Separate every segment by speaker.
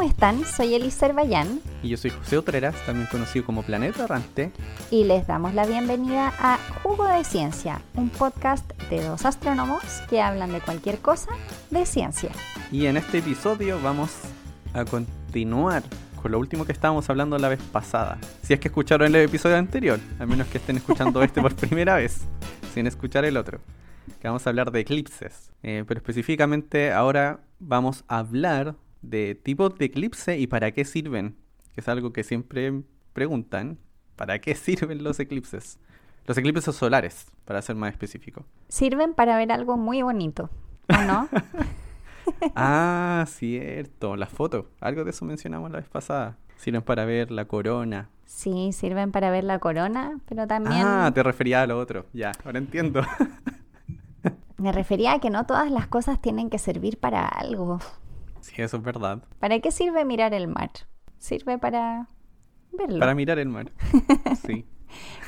Speaker 1: ¿cómo están? Soy Elisa Bayán.
Speaker 2: Y yo soy José Otreras, también conocido como Planeta Errante.
Speaker 1: Y les damos la bienvenida a Jugo de Ciencia, un podcast de dos astrónomos que hablan de cualquier cosa de ciencia.
Speaker 2: Y en este episodio vamos a continuar con lo último que estábamos hablando la vez pasada. Si es que escucharon el episodio anterior, a menos que estén escuchando este por primera vez, sin escuchar el otro. Que vamos a hablar de eclipses. Eh, pero específicamente ahora vamos a hablar de tipos de eclipse y para qué sirven. Que es algo que siempre preguntan. ¿Para qué sirven los eclipses? Los eclipses solares, para ser más específico.
Speaker 1: Sirven para ver algo muy bonito, ¿o no?
Speaker 2: ah, cierto, la foto. Algo de eso mencionamos la vez pasada. Sirven para ver la corona.
Speaker 1: Sí, sirven para ver la corona, pero también...
Speaker 2: Ah, te refería a lo otro. Ya, ahora entiendo.
Speaker 1: Me refería a que no todas las cosas tienen que servir para algo.
Speaker 2: Sí, eso es verdad.
Speaker 1: ¿Para qué sirve mirar el mar? Sirve para verlo.
Speaker 2: Para mirar el mar. Sí.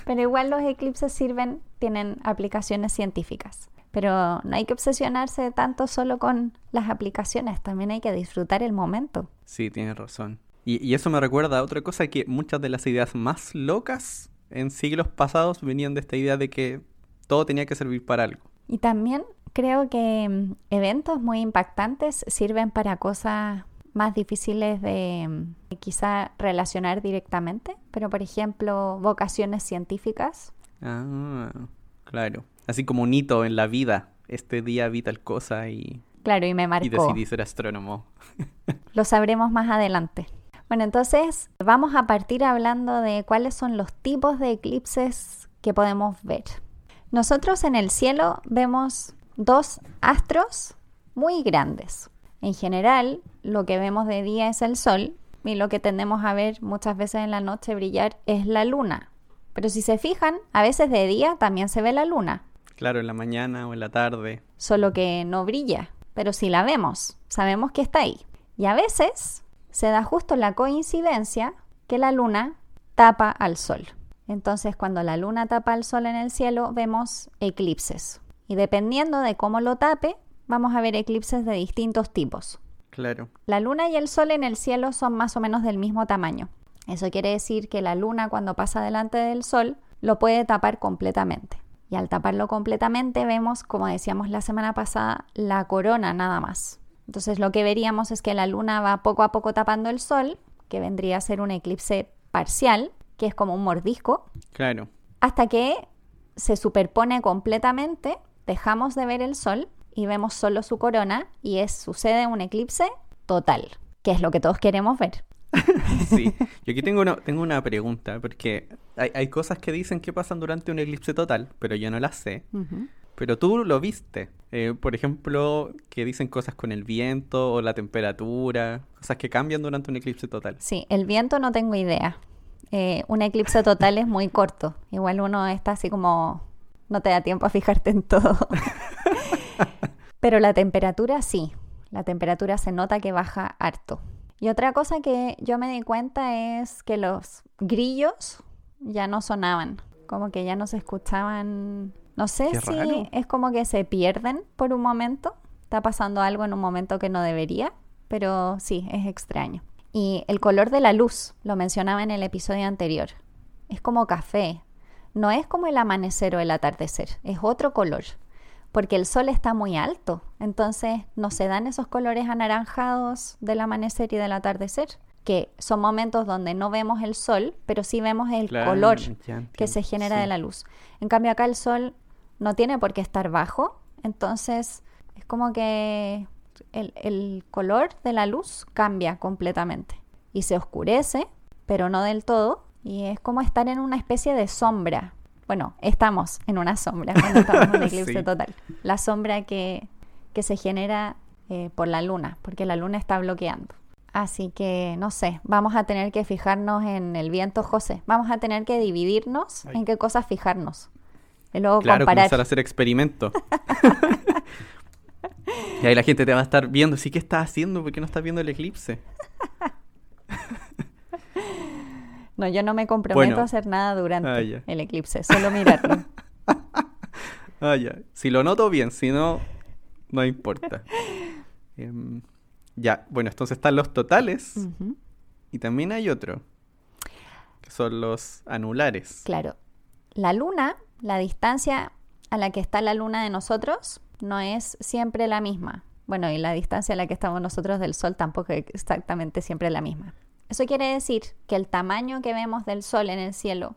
Speaker 1: Pero igual los eclipses sirven, tienen aplicaciones científicas. Pero no hay que obsesionarse tanto solo con las aplicaciones, también hay que disfrutar el momento.
Speaker 2: Sí, tienes razón. Y, y eso me recuerda a otra cosa, que muchas de las ideas más locas en siglos pasados venían de esta idea de que todo tenía que servir para algo.
Speaker 1: Y también creo que mm, eventos muy impactantes sirven para cosas más difíciles de mm, quizá relacionar directamente, pero por ejemplo, vocaciones científicas.
Speaker 2: Ah, claro. Así como un hito en la vida. Este día vi tal cosa y...
Speaker 1: Claro, y me marcó.
Speaker 2: Y decidí ser astrónomo.
Speaker 1: Lo sabremos más adelante. Bueno, entonces vamos a partir hablando de cuáles son los tipos de eclipses que podemos ver. Nosotros en el cielo vemos dos astros muy grandes. En general, lo que vemos de día es el sol y lo que tendemos a ver muchas veces en la noche brillar es la luna. Pero si se fijan, a veces de día también se ve la luna.
Speaker 2: Claro, en la mañana o en la tarde.
Speaker 1: Solo que no brilla, pero si la vemos, sabemos que está ahí. Y a veces se da justo la coincidencia que la luna tapa al sol. Entonces, cuando la luna tapa al sol en el cielo, vemos eclipses. Y dependiendo de cómo lo tape, vamos a ver eclipses de distintos tipos.
Speaker 2: Claro.
Speaker 1: La luna y el sol en el cielo son más o menos del mismo tamaño. Eso quiere decir que la luna cuando pasa delante del sol lo puede tapar completamente. Y al taparlo completamente vemos, como decíamos la semana pasada, la corona nada más. Entonces lo que veríamos es que la luna va poco a poco tapando el sol, que vendría a ser un eclipse parcial, que es como un mordisco.
Speaker 2: Claro.
Speaker 1: Hasta que se superpone completamente, dejamos de ver el sol y vemos solo su corona y es, sucede un eclipse total, que es lo que todos queremos ver.
Speaker 2: sí, yo aquí tengo una, tengo una pregunta, porque hay, hay, cosas que dicen que pasan durante un eclipse total, pero yo no las sé. Uh -huh. Pero tú lo viste. Eh, por ejemplo, que dicen cosas con el viento o la temperatura, cosas que cambian durante un eclipse total.
Speaker 1: Sí, el viento no tengo idea. Eh, un eclipse total es muy corto. Igual uno está así como... No te da tiempo a fijarte en todo. Pero la temperatura sí. La temperatura se nota que baja harto. Y otra cosa que yo me di cuenta es que los grillos ya no sonaban. Como que ya no se escuchaban. No sé
Speaker 2: Qué
Speaker 1: si
Speaker 2: raro.
Speaker 1: es como que se pierden por un momento. Está pasando algo en un momento que no debería. Pero sí, es extraño. Y el color de la luz, lo mencionaba en el episodio anterior. Es como café. No es como el amanecer o el atardecer. Es otro color. Porque el sol está muy alto. Entonces no se dan esos colores anaranjados del amanecer y del atardecer. Que son momentos donde no vemos el sol, pero sí vemos el
Speaker 2: Claro,
Speaker 1: color que se genera
Speaker 2: sí.
Speaker 1: de la luz. En cambio acá el sol no tiene por qué estar bajo. Entonces es como que el, el color de la luz cambia completamente y se oscurece, pero no del todo, y es como estar en una especie de sombra. Bueno, estamos en una sombra cuando estamos en un eclipse
Speaker 2: Sí.
Speaker 1: total. La sombra que, que se genera eh, por la luna, porque la luna está bloqueando. Así que, no sé, vamos a tener que fijarnos en el viento, José. Vamos a tener que dividirnos
Speaker 2: Ay.
Speaker 1: en qué cosas fijarnos. Y luego
Speaker 2: Claro,
Speaker 1: comparar.
Speaker 2: comenzar a hacer experimentos. y ahí la gente te va a estar viendo, sí, ¿qué estás haciendo? ¿Por qué no estás viendo el eclipse?
Speaker 1: No, yo no me comprometo
Speaker 2: Bueno.
Speaker 1: a hacer nada durante
Speaker 2: Ah,
Speaker 1: el eclipse, solo mirarlo.
Speaker 2: Ah. Si lo noto bien, si no, no importa. Em, Ya, bueno, entonces están los totales y también hay otro, que son los anulares.
Speaker 1: Claro. La luna, la distancia a la que está la luna de nosotros, no es siempre la misma. Bueno, y la distancia a la que estamos nosotros del Sol tampoco es exactamente siempre la misma. Eso quiere decir que el tamaño que vemos del Sol en el cielo,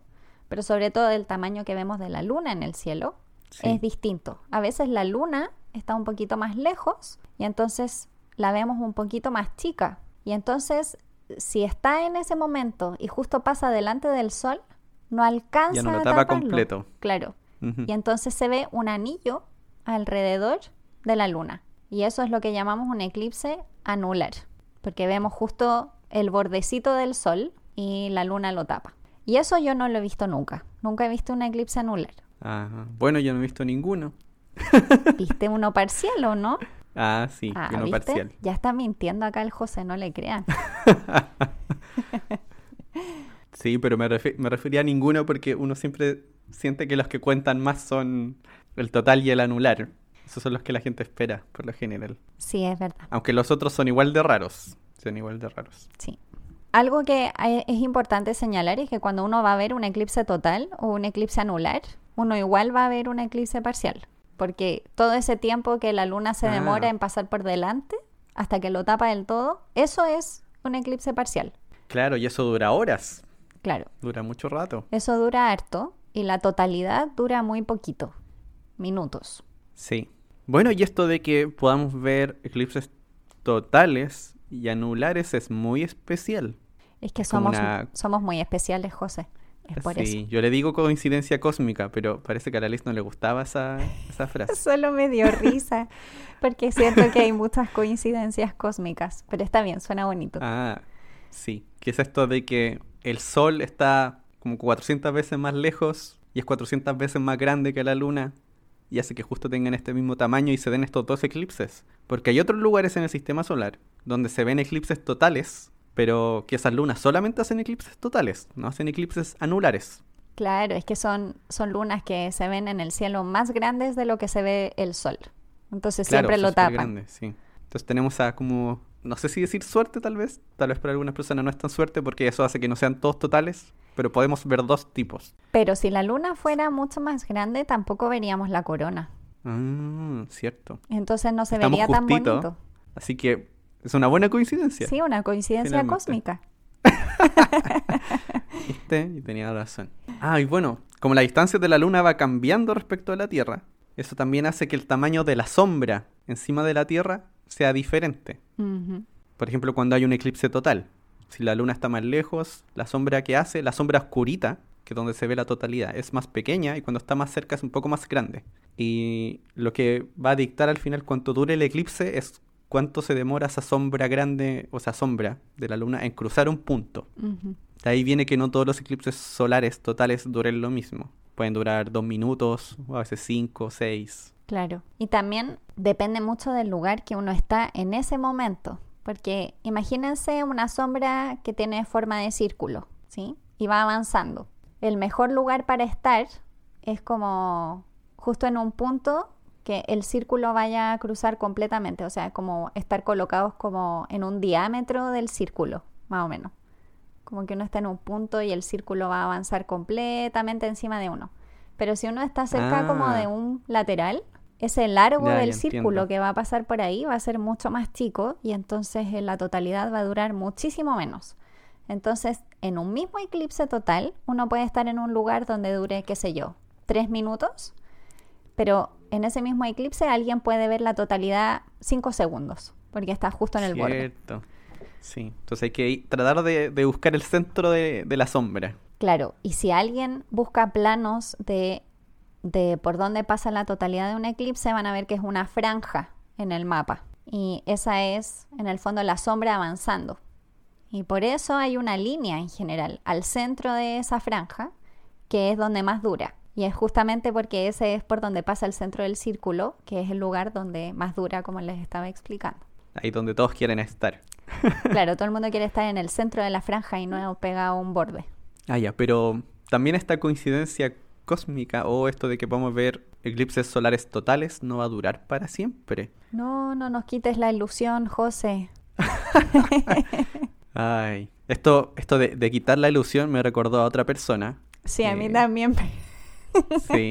Speaker 1: pero sobre todo el tamaño que vemos de la luna en el cielo,
Speaker 2: Sí.
Speaker 1: es distinto. A veces la luna está un poquito más lejos y entonces la vemos un poquito más chica. Y entonces, si está en ese momento y justo pasa delante del sol, no alcanza
Speaker 2: Ya no lo tapa completo.
Speaker 1: Claro. Y entonces se ve un anillo alrededor de la luna. Y eso es lo que llamamos un eclipse anular, porque vemos justo el bordecito del sol y la luna lo tapa. Y eso yo no lo he visto nunca. Nunca he visto un eclipse anular.
Speaker 2: Ajá. Bueno, yo no he visto ninguno.
Speaker 1: ¿Viste uno parcial o no?
Speaker 2: Ah, sí,
Speaker 1: Ah,
Speaker 2: uno
Speaker 1: ¿viste?
Speaker 2: parcial.
Speaker 1: Ya está mintiendo acá el José, no le crean.
Speaker 2: Sí, pero me, me refería a ninguno porque uno siempre siente que los que cuentan más son el total y el anular. Esos son los que la gente espera, por lo general.
Speaker 1: Sí, es verdad.
Speaker 2: Aunque los otros son igual de raros. Igual de raros.
Speaker 1: Sí. Algo que hay- es importante señalar es que cuando uno va a ver un eclipse total o un eclipse anular, uno igual va a ver un eclipse parcial. Porque todo ese tiempo que la luna se
Speaker 2: Ah.
Speaker 1: demora en pasar por delante, hasta que lo tapa del todo, eso es un eclipse parcial.
Speaker 2: Claro, y eso dura horas.
Speaker 1: Claro,
Speaker 2: Dura mucho rato.
Speaker 1: eso dura harto y la totalidad dura muy poquito, minutos.
Speaker 2: Sí. Bueno, y esto de que podamos ver eclipses totales y anulares es muy especial.
Speaker 1: Es que somos,
Speaker 2: una-
Speaker 1: somos muy especiales, José. Es por eso.
Speaker 2: yo le digo coincidencia cósmica, pero parece que a la Liz no le gustaba esa, esa frase.
Speaker 1: Solo me dio risa, porque siento que hay muchas coincidencias cósmicas, pero está bien, suena bonito.
Speaker 2: Ah, sí. Que es esto de que el Sol está como 400 veces más lejos y es 400 veces más grande que la Luna y hace que justo tengan este mismo tamaño y se den estos dos eclipses. Porque hay otros lugares en el sistema solar donde se ven eclipses totales, pero que esas lunas solamente hacen eclipses totales, no hacen eclipses anulares.
Speaker 1: Claro, es que son, son lunas que se ven en el cielo más grandes de lo que se ve el sol. Entonces
Speaker 2: Claro,
Speaker 1: siempre lo tapan.
Speaker 2: grandes, sí. Entonces tenemos a como, no sé si decir suerte tal vez, tal vez para algunas personas no es tan suerte porque eso hace que no sean todos totales, pero podemos ver dos tipos.
Speaker 1: Pero si la luna fuera mucho más grande, tampoco veríamos la corona.
Speaker 2: Ah, cierto.
Speaker 1: Entonces no se
Speaker 2: Estamos
Speaker 1: vería tan
Speaker 2: justito.
Speaker 1: bonito.
Speaker 2: Así que es una buena coincidencia.
Speaker 1: Sí, una coincidencia
Speaker 2: Finalmente.
Speaker 1: cósmica.
Speaker 2: ¿Viste? Y tenía razón. Ah, y bueno, como la distancia de la Luna va cambiando respecto a la Tierra, eso también hace que el tamaño de la sombra encima de la Tierra sea diferente. Por ejemplo, cuando hay un eclipse total. Si la Luna está más lejos, la sombra que hace, la sombra oscurita, que es donde se ve la totalidad, es más pequeña y cuando está más cerca es un poco más grande. Y lo que va a dictar al final cuánto dure el eclipse es cuánto se demora esa sombra grande, o esa sombra de la Luna en cruzar un punto. De ahí viene que no todos los eclipses solares totales duren lo mismo. Pueden durar dos minutos, o a veces cinco, seis.
Speaker 1: Claro. Y también depende mucho del lugar que uno está en ese momento. Porque imagínense una sombra que tiene forma de círculo, ¿sí? Y va avanzando. El mejor lugar para estar es como justo en un punto que el círculo vaya a cruzar completamente. O sea, como estar colocados como en un diámetro del círculo, más o menos. Como que uno está en un punto y el círculo va a avanzar completamente encima de uno. Pero si uno está cerca como
Speaker 2: Ah.
Speaker 1: de un lateral, ese largo
Speaker 2: Ya,
Speaker 1: del
Speaker 2: ya
Speaker 1: círculo
Speaker 2: entiendo.
Speaker 1: que va a pasar por ahí va a ser mucho más chico y entonces en la totalidad va a durar muchísimo menos. Entonces, en un mismo eclipse total, uno puede estar en un lugar donde dure, qué sé yo, tres minutos, pero en ese mismo eclipse alguien puede ver la totalidad cinco segundos, porque está justo en el borde.
Speaker 2: Cierto. Sí. Entonces hay que tratar de, de buscar el centro de, de la sombra.
Speaker 1: Claro, y si alguien busca planos de, de por dónde pasa la totalidad de un eclipse, van a ver que es una franja en el mapa. Y esa es, en el fondo, la sombra avanzando. Y por eso hay una línea en general al centro de esa franja, que es donde más dura. Y es justamente porque ese es por donde pasa el centro del círculo, que es el lugar donde más dura, como les estaba explicando.
Speaker 2: Ahí donde todos quieren estar.
Speaker 1: Claro, todo el mundo quiere estar en el centro de la franja y no pegado a un borde.
Speaker 2: Ah, ya, pero también esta coincidencia cósmica o esto de que podemos ver eclipses solares totales no va a durar para siempre.
Speaker 1: No, no nos quites la ilusión, José.
Speaker 2: Ay, esto, esto de, de quitar la ilusión me recordó a otra persona.
Speaker 1: Sí, a mí también.
Speaker 2: Sí,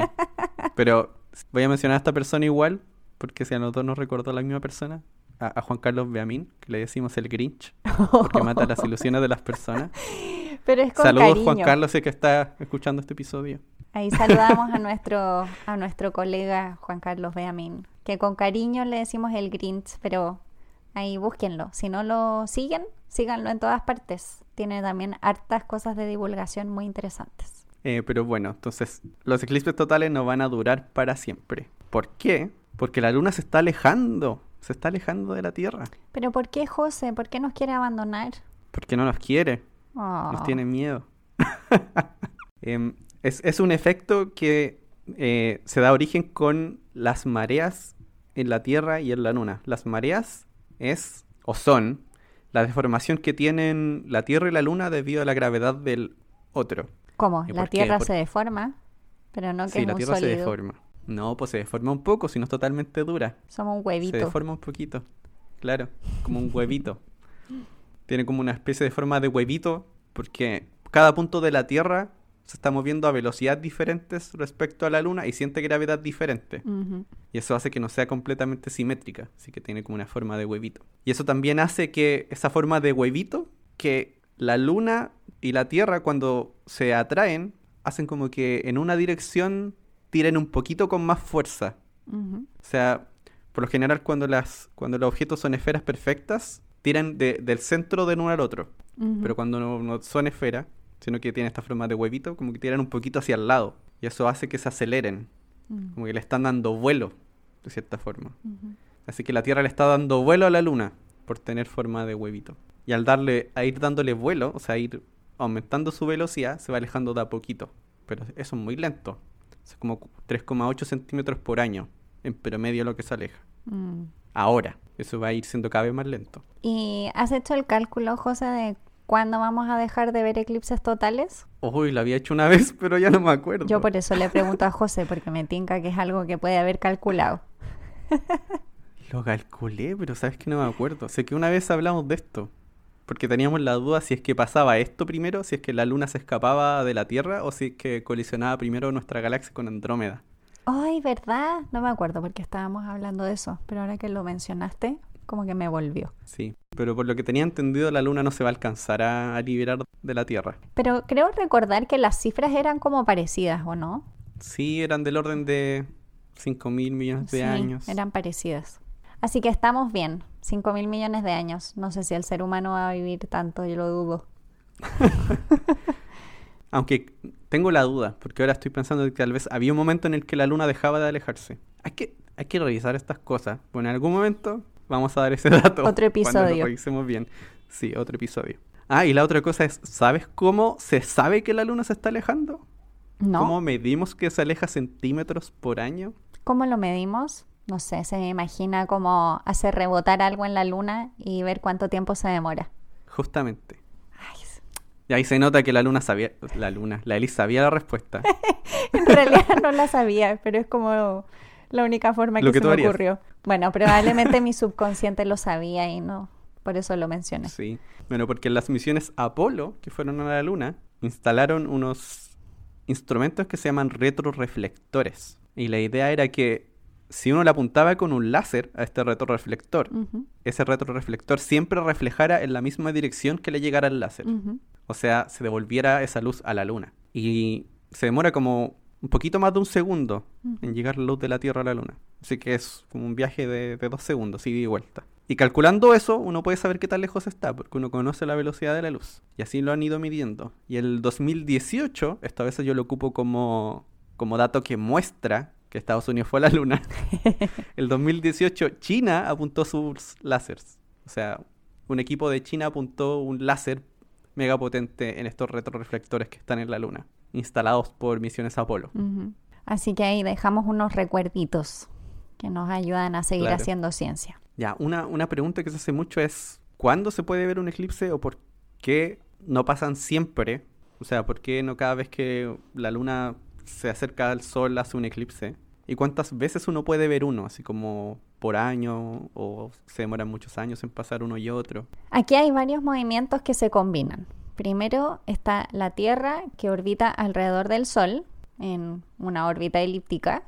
Speaker 2: pero voy a mencionar a esta persona igual, porque si a nosotros nos recordó la misma persona, a, a Juan Carlos Beamín, que le decimos el Grinch, porque mata las ilusiones de las personas.
Speaker 1: Pero es con
Speaker 2: Saludos
Speaker 1: cariño.
Speaker 2: Juan Carlos, sé que está escuchando este episodio.
Speaker 1: Ahí saludamos a nuestro, a nuestro colega Juan Carlos Beamín, que con cariño le decimos el Grinch, pero ahí búsquenlo. Si no lo siguen, síganlo en todas partes. Tiene también hartas cosas de divulgación muy interesantes.
Speaker 2: Eh, pero bueno, entonces los eclipses totales no van a durar para siempre. ¿Por qué? Porque la luna se está alejando, se está alejando de la Tierra.
Speaker 1: Pero ¿por qué José? ¿Por qué nos quiere abandonar?
Speaker 2: Porque no nos quiere,
Speaker 1: Oh.
Speaker 2: nos tiene miedo. Em, es, es un efecto que eh, se da origen con las mareas en la Tierra y en la Luna. Las mareas es o son la deformación que tienen la Tierra y la Luna debido a la gravedad del otro.
Speaker 1: ¿Cómo?
Speaker 2: ¿Y
Speaker 1: La? Tierra
Speaker 2: Por-
Speaker 1: se deforma, pero no que
Speaker 2: Sí,
Speaker 1: es
Speaker 2: la Tierra se deforma. No, pues se deforma un poco, si no es totalmente dura.
Speaker 1: Somos un
Speaker 2: Se
Speaker 1: huevito.
Speaker 2: deforma un poquito. Claro, como un huevito. Tiene como una especie de forma de huevito porque cada punto de la Tierra se está moviendo a velocidades diferentes respecto a la Luna y siente gravedad diferente. Y eso hace que no sea completamente simétrica, así que tiene como una forma de huevito. Y eso también hace que esa forma de huevito, que la Luna y la Tierra cuando se atraen, hacen como que en una dirección tiren un poquito con más fuerza. O sea, por lo general cuando, las, cuando los objetos son esferas perfectas, tiran de- del centro de uno al otro. Pero cuando no, no son esferas, sino que tienen esta forma de huevito, como que tiran un poquito hacia el lado. Y eso hace que se aceleren,
Speaker 1: Mm.
Speaker 2: como que le están dando vuelo, de cierta forma. Así que la Tierra le está dando vuelo a la Luna por tener forma de huevito. Y al darle, a ir dándole vuelo, o sea, ir aumentando su velocidad, se va alejando de a poquito. Pero eso es muy lento. Es como 3,8 centímetros por año, en promedio lo que se aleja.
Speaker 1: Mm.
Speaker 2: Ahora, eso va a ir siendo cada vez más lento.
Speaker 1: ¿Y has hecho el cálculo, José, de cuándo vamos a dejar de ver eclipses totales?
Speaker 2: Uy, lo había hecho una vez, pero ya no me acuerdo.
Speaker 1: Yo por eso le pregunto a José, porque me tinca que es algo que puede haber calculado.
Speaker 2: Lo calculé, pero sabes que no me acuerdo. Sé que una vez hablamos de esto. Porque teníamos la duda si es que pasaba esto primero, si es que la luna se escapaba de la Tierra o si es que colisionaba primero nuestra galaxia con Andrómeda.
Speaker 1: Ay, ¿verdad? No me acuerdo porque estábamos hablando de eso, pero ahora que lo mencionaste, como que me volvió.
Speaker 2: Sí, pero por lo que tenía entendido, la luna no se va a alcanzar a, a liberar de la Tierra.
Speaker 1: Pero creo recordar que las cifras eran como parecidas, ¿o no?
Speaker 2: Sí, eran del orden de 5 mil millones de
Speaker 1: Sí,
Speaker 2: años.
Speaker 1: eran parecidas. Así que estamos bien, 5 mil millones de años. No sé si el ser humano va a vivir tanto, yo lo dudo.
Speaker 2: Aunque tengo la duda, porque ahora estoy pensando que tal vez había un momento en el que la luna dejaba de alejarse. Hay que, hay que revisar estas cosas. Bueno, en algún momento vamos a dar ese dato.
Speaker 1: Otro
Speaker 2: Cuando
Speaker 1: episodio.
Speaker 2: lo revisemos bien. Sí, otro episodio. Ah, y la otra cosa es, ¿sabes cómo se sabe que la luna se está alejando?
Speaker 1: ¿No?
Speaker 2: ¿Cómo medimos que se aleja centímetros por año?
Speaker 1: ¿Cómo lo medimos? No sé, se me imagina como hacer rebotar algo en la luna y ver cuánto tiempo se demora.
Speaker 2: Justamente. Y ahí se nota que la luna sabía, la luna, la Elis sabía la respuesta.
Speaker 1: en realidad no la sabía, pero es como la única forma que, se me
Speaker 2: harías.
Speaker 1: ocurrió. Bueno, probablemente mi subconsciente lo sabía y no, por eso lo mencioné.
Speaker 2: Sí. Bueno, porque en las misiones Apolo, que fueron a la Luna, instalaron unos instrumentos que se llaman retroreflectores. Y la idea era que si uno le apuntaba con un láser a este retroreflector, ese retroreflector siempre reflejara en la misma dirección que le llegara el láser. O sea, se devolviera esa luz a la Luna. Y se demora como un poquito más de un segundo en llegar la luz de la Tierra a la Luna. Así que es como un viaje de, de dos segundos, ida y vuelta. Y calculando eso, uno puede saber qué tan lejos está, porque uno conoce la velocidad de la luz. Y así lo han ido midiendo. Y el 2018, esta vez yo lo ocupo como, como dato que muestra que Estados Unidos fue a la Luna. el 2018, China apuntó sus láseres. O sea, un equipo de China apuntó un láser mega potente en estos retroreflectores que están en la Luna, instalados por misiones Apolo.
Speaker 1: Así que ahí dejamos unos recuerditos que nos ayudan a seguir
Speaker 2: Claro.
Speaker 1: haciendo ciencia.
Speaker 2: Ya, una, una pregunta que se hace mucho es, ¿cuándo se puede ver un eclipse o por qué no pasan siempre? O sea, ¿por qué no cada vez que la luna se acerca al sol hace un eclipse? ¿Y cuántas veces uno puede ver uno? Así como por año o se demoran muchos años en pasar uno y otro.
Speaker 1: Aquí hay varios movimientos que se combinan. Primero está la Tierra que orbita alrededor del Sol en una órbita elíptica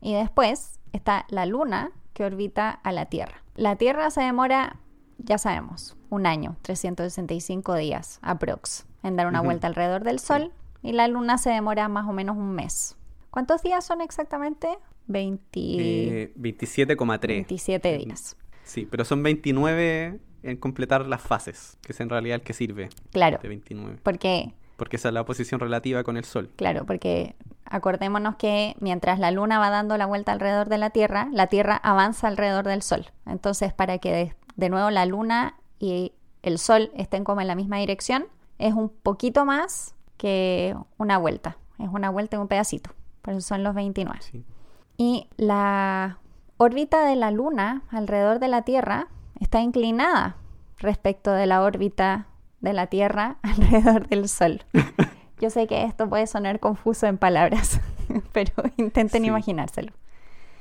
Speaker 1: y después está la Luna que orbita a la Tierra. La Tierra se demora, ya sabemos, un año, 365 días aprox, en dar una vuelta alrededor del Sol y la Luna se demora más o menos un mes. ¿Cuántos días son exactamente? 20...
Speaker 2: Eh, 27,3.
Speaker 1: 27 días.
Speaker 2: Sí, pero son 29 en completar las fases, que es en realidad el que sirve
Speaker 1: Claro,
Speaker 2: de 29.
Speaker 1: porque
Speaker 2: Porque esa es la posición relativa con el Sol.
Speaker 1: Claro, porque acordémonos que mientras la Luna va dando la vuelta alrededor de la Tierra, la Tierra avanza alrededor del Sol. Entonces, para que de, de nuevo la Luna y el Sol estén como en la misma dirección, es un poquito más que una vuelta. Es una vuelta y un pedacito. Por eso son los 29.
Speaker 2: Sí.
Speaker 1: Y la órbita de la Luna alrededor de la Tierra está inclinada respecto de la órbita de la Tierra alrededor del Sol. Yo sé que esto puede sonar confuso en palabras, pero intenten
Speaker 2: Sí.
Speaker 1: imaginárselo.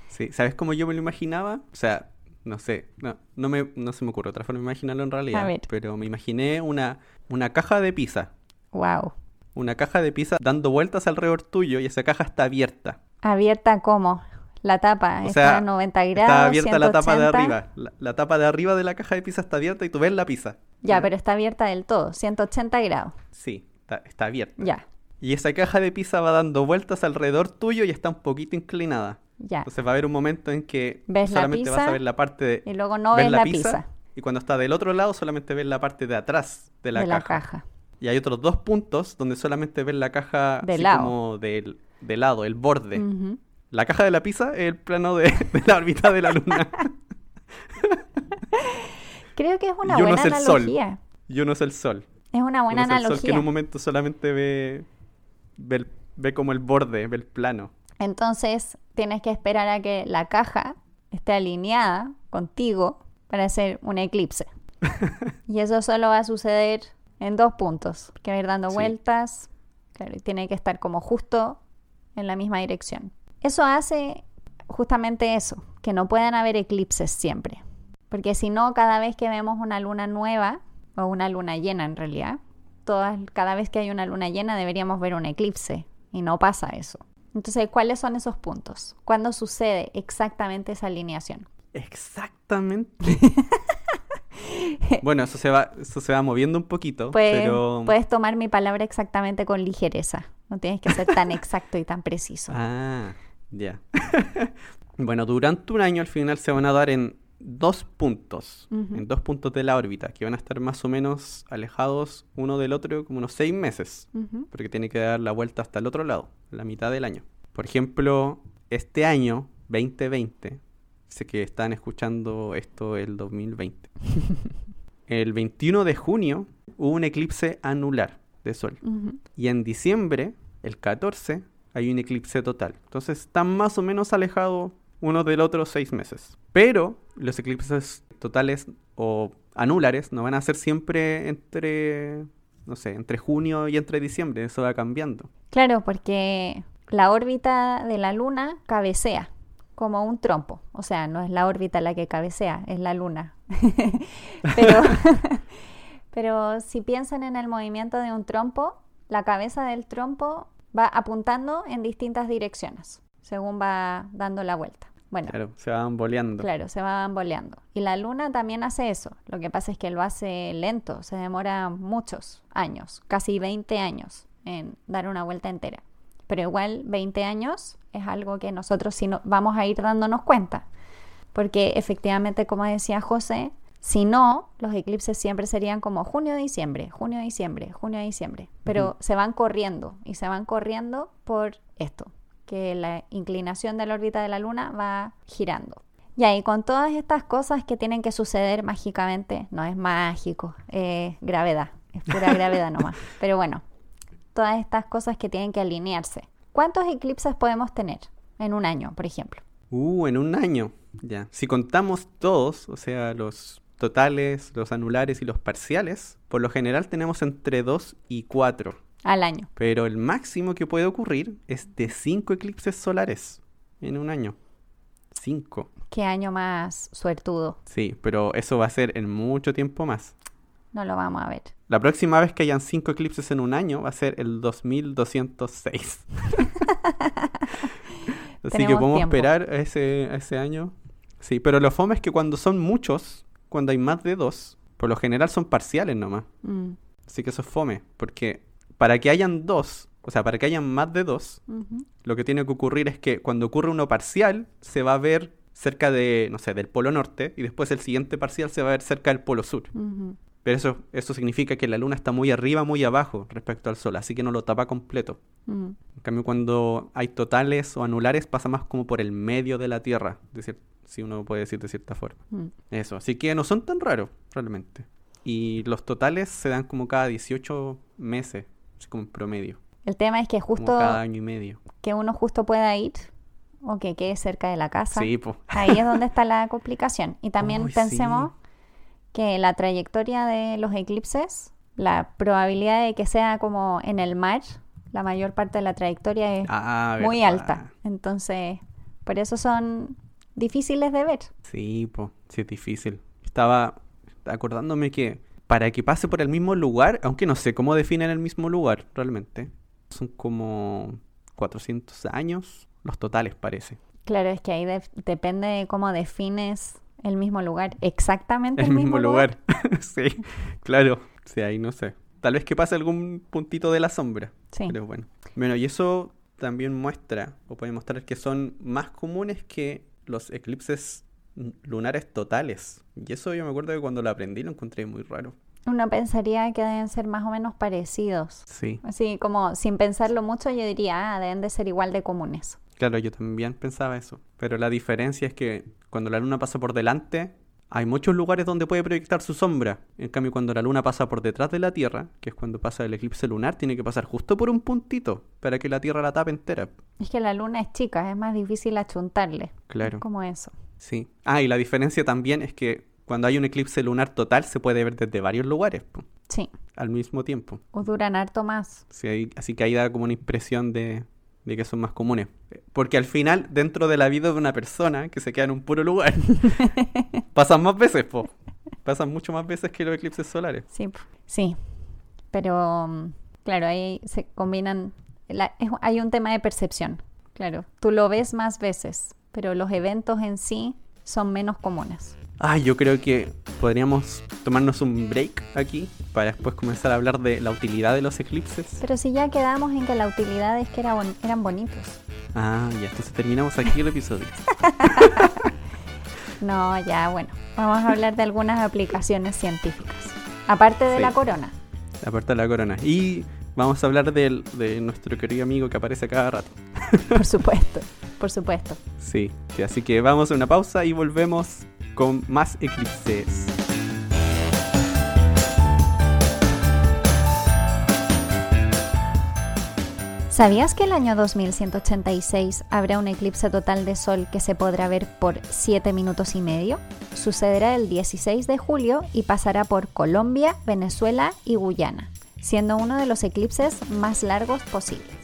Speaker 2: Sí, ¿sabes cómo yo me lo imaginaba? O sea, no sé, no, no, me, no se me ocurre otra forma de imaginarlo en realidad. Pero me imaginé una, una caja de pizza.
Speaker 1: Wow.
Speaker 2: Una caja de pizza dando vueltas alrededor tuyo y esa caja está abierta.
Speaker 1: Abierta como la tapa
Speaker 2: O
Speaker 1: está
Speaker 2: sea,
Speaker 1: a 90 grados.
Speaker 2: Está abierta la tapa de
Speaker 1: 180.
Speaker 2: arriba. La, la tapa de arriba de la caja de pizza está abierta y tú ves la pizza.
Speaker 1: Ya, pero está abierta del todo, 180 grados.
Speaker 2: Sí, está, está abierta.
Speaker 1: Ya,
Speaker 2: Y esa caja de pizza va dando vueltas alrededor tuyo y está un poquito inclinada.
Speaker 1: ya.
Speaker 2: Entonces va a haber un momento en que
Speaker 1: Ves la
Speaker 2: solamente vas
Speaker 1: pizza
Speaker 2: a ver la parte de...
Speaker 1: Y luego no
Speaker 2: ves
Speaker 1: ves la pizza,
Speaker 2: Y cuando está del otro lado solamente ves la parte de atrás de la,
Speaker 1: de
Speaker 2: caja.
Speaker 1: la caja.
Speaker 2: Y hay otros dos puntos donde solamente ves la caja
Speaker 1: De
Speaker 2: así
Speaker 1: lado.
Speaker 2: como del, de lado, el borde. La caja de la pizza es el plano de, de la órbita de la luna.
Speaker 1: Creo que es una
Speaker 2: Y uno
Speaker 1: buena
Speaker 2: es el sol.
Speaker 1: analogía.
Speaker 2: y uno es el sol.
Speaker 1: Es una buena
Speaker 2: uno es el sol que
Speaker 1: analogía.
Speaker 2: en un momento solamente ve, ve, el- ve como el borde, ve el plano.
Speaker 1: Entonces tienes que esperar a que la caja esté alineada contigo para hacer un eclipse. y eso solo va a suceder en dos puntos, que va a ir dando
Speaker 2: Sí.
Speaker 1: vueltas, claro, y tiene que estar como justo en la misma dirección. Eso hace justamente eso, que no puedan haber eclipses siempre. Porque si no, cada vez que vemos una luna nueva, o una luna llena en realidad, todas, cada vez que hay una luna llena deberíamos ver un eclipse, y no pasa eso. Entonces, ¿cuáles son esos puntos? ¿Cuándo sucede exactamente esa alineación?
Speaker 2: Exactamente. bueno, eso se va, eso se va moviendo un poquito,
Speaker 1: Puedes,
Speaker 2: pero...
Speaker 1: puedes tomar mi palabra exactamente con ligereza. No tienes que ser tan exacto y tan preciso.
Speaker 2: Ah, ya. bueno, durante un año al final se van a dar en dos puntos, en dos puntos de la órbita, que van a estar más o menos alejados uno del otro como unos seis meses, porque tiene que dar la vuelta hasta el otro lado, la mitad del año. Por ejemplo, este año, 2020, sé que están escuchando esto el 2020. el 21 de junio hubo un eclipse anular de sol. Y en diciembre, el 14, hay un eclipse total. Entonces están más o menos alejados uno del otro seis meses. Pero los eclipses totales o anulares no van a ser siempre entre, no sé, entre junio y entre diciembre. Eso va cambiando.
Speaker 1: Claro, porque la órbita de la Luna cabecea como un trompo. O sea, no es la órbita la que cabecea, es la Luna. pero, pero si piensan en el movimiento de un trompo, la cabeza del trompo va apuntando en distintas direcciones, según va dando la vuelta. Bueno,
Speaker 2: Claro, se van boleando.
Speaker 1: Claro, se va bamboleando. Y la luna también hace eso. Lo que pasa es que lo hace lento, se demora muchos años, casi 20 años en dar una vuelta entera. Pero igual 20 años es algo que nosotros sí no, vamos a ir dándonos cuenta. Porque efectivamente, como decía José, si no, los eclipses siempre serían como junio-diciembre, junio-diciembre, junio-diciembre. Pero se van corriendo y se van corriendo por esto, que la inclinación de la órbita de la Luna va girando. Y ahí con todas estas cosas que tienen que suceder mágicamente, no es mágico, es gravedad, es pura gravedad nomás. Pero bueno, todas estas cosas que tienen que alinearse. ¿Cuántos eclipses podemos tener en un año, por ejemplo?
Speaker 2: Uh, en un año. Ya. Si contamos todos, o sea, los totales, los anulares y los parciales, por lo general tenemos entre 2 y 4.
Speaker 1: Al año.
Speaker 2: Pero el máximo que puede ocurrir es de 5 eclipses solares. en un año. Cinco.
Speaker 1: Qué año más suertudo.
Speaker 2: Sí, pero eso va a ser en mucho tiempo más.
Speaker 1: No lo vamos a ver.
Speaker 2: La próxima vez que hayan cinco eclipses en un año va a ser el 2206. Así que podemos
Speaker 1: tiempo.
Speaker 2: esperar a ese, a ese año. Sí, pero lo fome es que cuando son muchos, cuando hay más de dos, por lo general son parciales nomás.
Speaker 1: Mm,
Speaker 2: Así que eso es fome, porque para que hayan dos, o sea, para que hayan más de dos, lo que tiene que ocurrir es que cuando ocurre uno parcial, se va a ver cerca de, no sé, del polo norte, y después el siguiente parcial se va a ver cerca del polo sur. Pero eso, eso significa que la luna está muy arriba, muy abajo respecto al sol, así que no lo tapa completo.
Speaker 1: Mm.
Speaker 2: En cambio, cuando hay totales o anulares, pasa más como por el medio de la Tierra, de cier- si uno puede decir de cierta forma.
Speaker 1: Mm.
Speaker 2: Eso, así que no son tan raros, realmente. Y los totales se dan como cada 18 meses, así como en promedio.
Speaker 1: El tema es que
Speaker 2: Como
Speaker 1: justo
Speaker 2: cada año y medio.
Speaker 1: que uno justo pueda ir o que quede cerca de la casa.
Speaker 2: Sí, pues.
Speaker 1: Ahí es donde está la complicación. Y también
Speaker 2: Uy,
Speaker 1: pensemos que la trayectoria de los eclipses, la probabilidad de que sea como en el mar, la mayor parte de la trayectoria es
Speaker 2: Ah,
Speaker 1: muy
Speaker 2: verdad.
Speaker 1: alta. Entonces, por eso son difíciles de ver.
Speaker 2: Sí, pues, sí es difícil. Estaba acordándome que para que pase por el mismo lugar, aunque no sé cómo definen el mismo lugar realmente, son como 400 años los totales, parece.
Speaker 1: Claro, es que ahí de- depende de cómo defines el mismo lugar. Exactamente
Speaker 2: El mismo lugar. sí, claro. Sí, ahí no sé. Tal vez que pase algún puntito de la sombra.
Speaker 1: Sí.
Speaker 2: Pero bueno. Bueno, y eso también muestra, o puede mostrar que son más comunes que los eclipses lunares totales. Y eso yo me acuerdo que cuando lo aprendí lo encontré muy raro.
Speaker 1: Uno pensaría que deben ser más o menos parecidos.
Speaker 2: Sí,
Speaker 1: Así como sin pensarlo mucho, yo diría, ah, deben de ser igual de comunes.
Speaker 2: Claro, yo también pensaba eso. Pero la diferencia es que cuando la luna pasa por delante, hay muchos lugares donde puede proyectar su sombra. En cambio, cuando la luna pasa por detrás de la Tierra, que es cuando pasa el eclipse lunar, tiene que pasar justo por un puntito para que la Tierra la tape entera.
Speaker 1: Es que la luna es chica, es más difícil achuntarle.
Speaker 2: Claro.
Speaker 1: Es como eso.
Speaker 2: Sí. Ah, y la diferencia también es que cuando hay un eclipse lunar total se puede ver desde varios lugares
Speaker 1: Sí.
Speaker 2: al mismo tiempo.
Speaker 1: O duran harto más.
Speaker 2: Sí, así que ahí da como una impresión de, de que son más comunes. Porque al final, dentro de la vida de una persona que se queda en un puro lugar, pasan más veces, po. Pasan mucho más veces que los eclipses solares.
Speaker 1: Sí. Sí. Pero, mm, claro, ahí se combinan. la- es- hay un tema de percepción. Claro. Tú lo ves más veces, pero los eventos en sí son menos comunes.
Speaker 2: Ay, yo creo que podríamos tomarnos un break aquí para después comenzar a hablar de la utilidad de los eclipses.
Speaker 1: Pero si ya quedamos en que la utilidad es que era bon- eran bonitos.
Speaker 2: Ah, ya, entonces terminamos aquí el episodio.
Speaker 1: No, ya, bueno. Vamos a hablar de algunas aplicaciones científicas. Aparte de
Speaker 2: Sí.
Speaker 1: la corona.
Speaker 2: Aparte de la corona. Y vamos a hablar de nuestro querido amigo que aparece cada rato.
Speaker 1: Por supuesto. Por supuesto.
Speaker 2: Sí, sí, así que vamos a una pausa y volvemos con más eclipses.
Speaker 1: ¿Sabías que el año 2186 habrá un eclipse total de sol que se podrá ver por 7 minutos y medio? Sucederá el 16 de julio y pasará por Colombia, Venezuela y Guyana, siendo uno de los eclipses más largos posibles.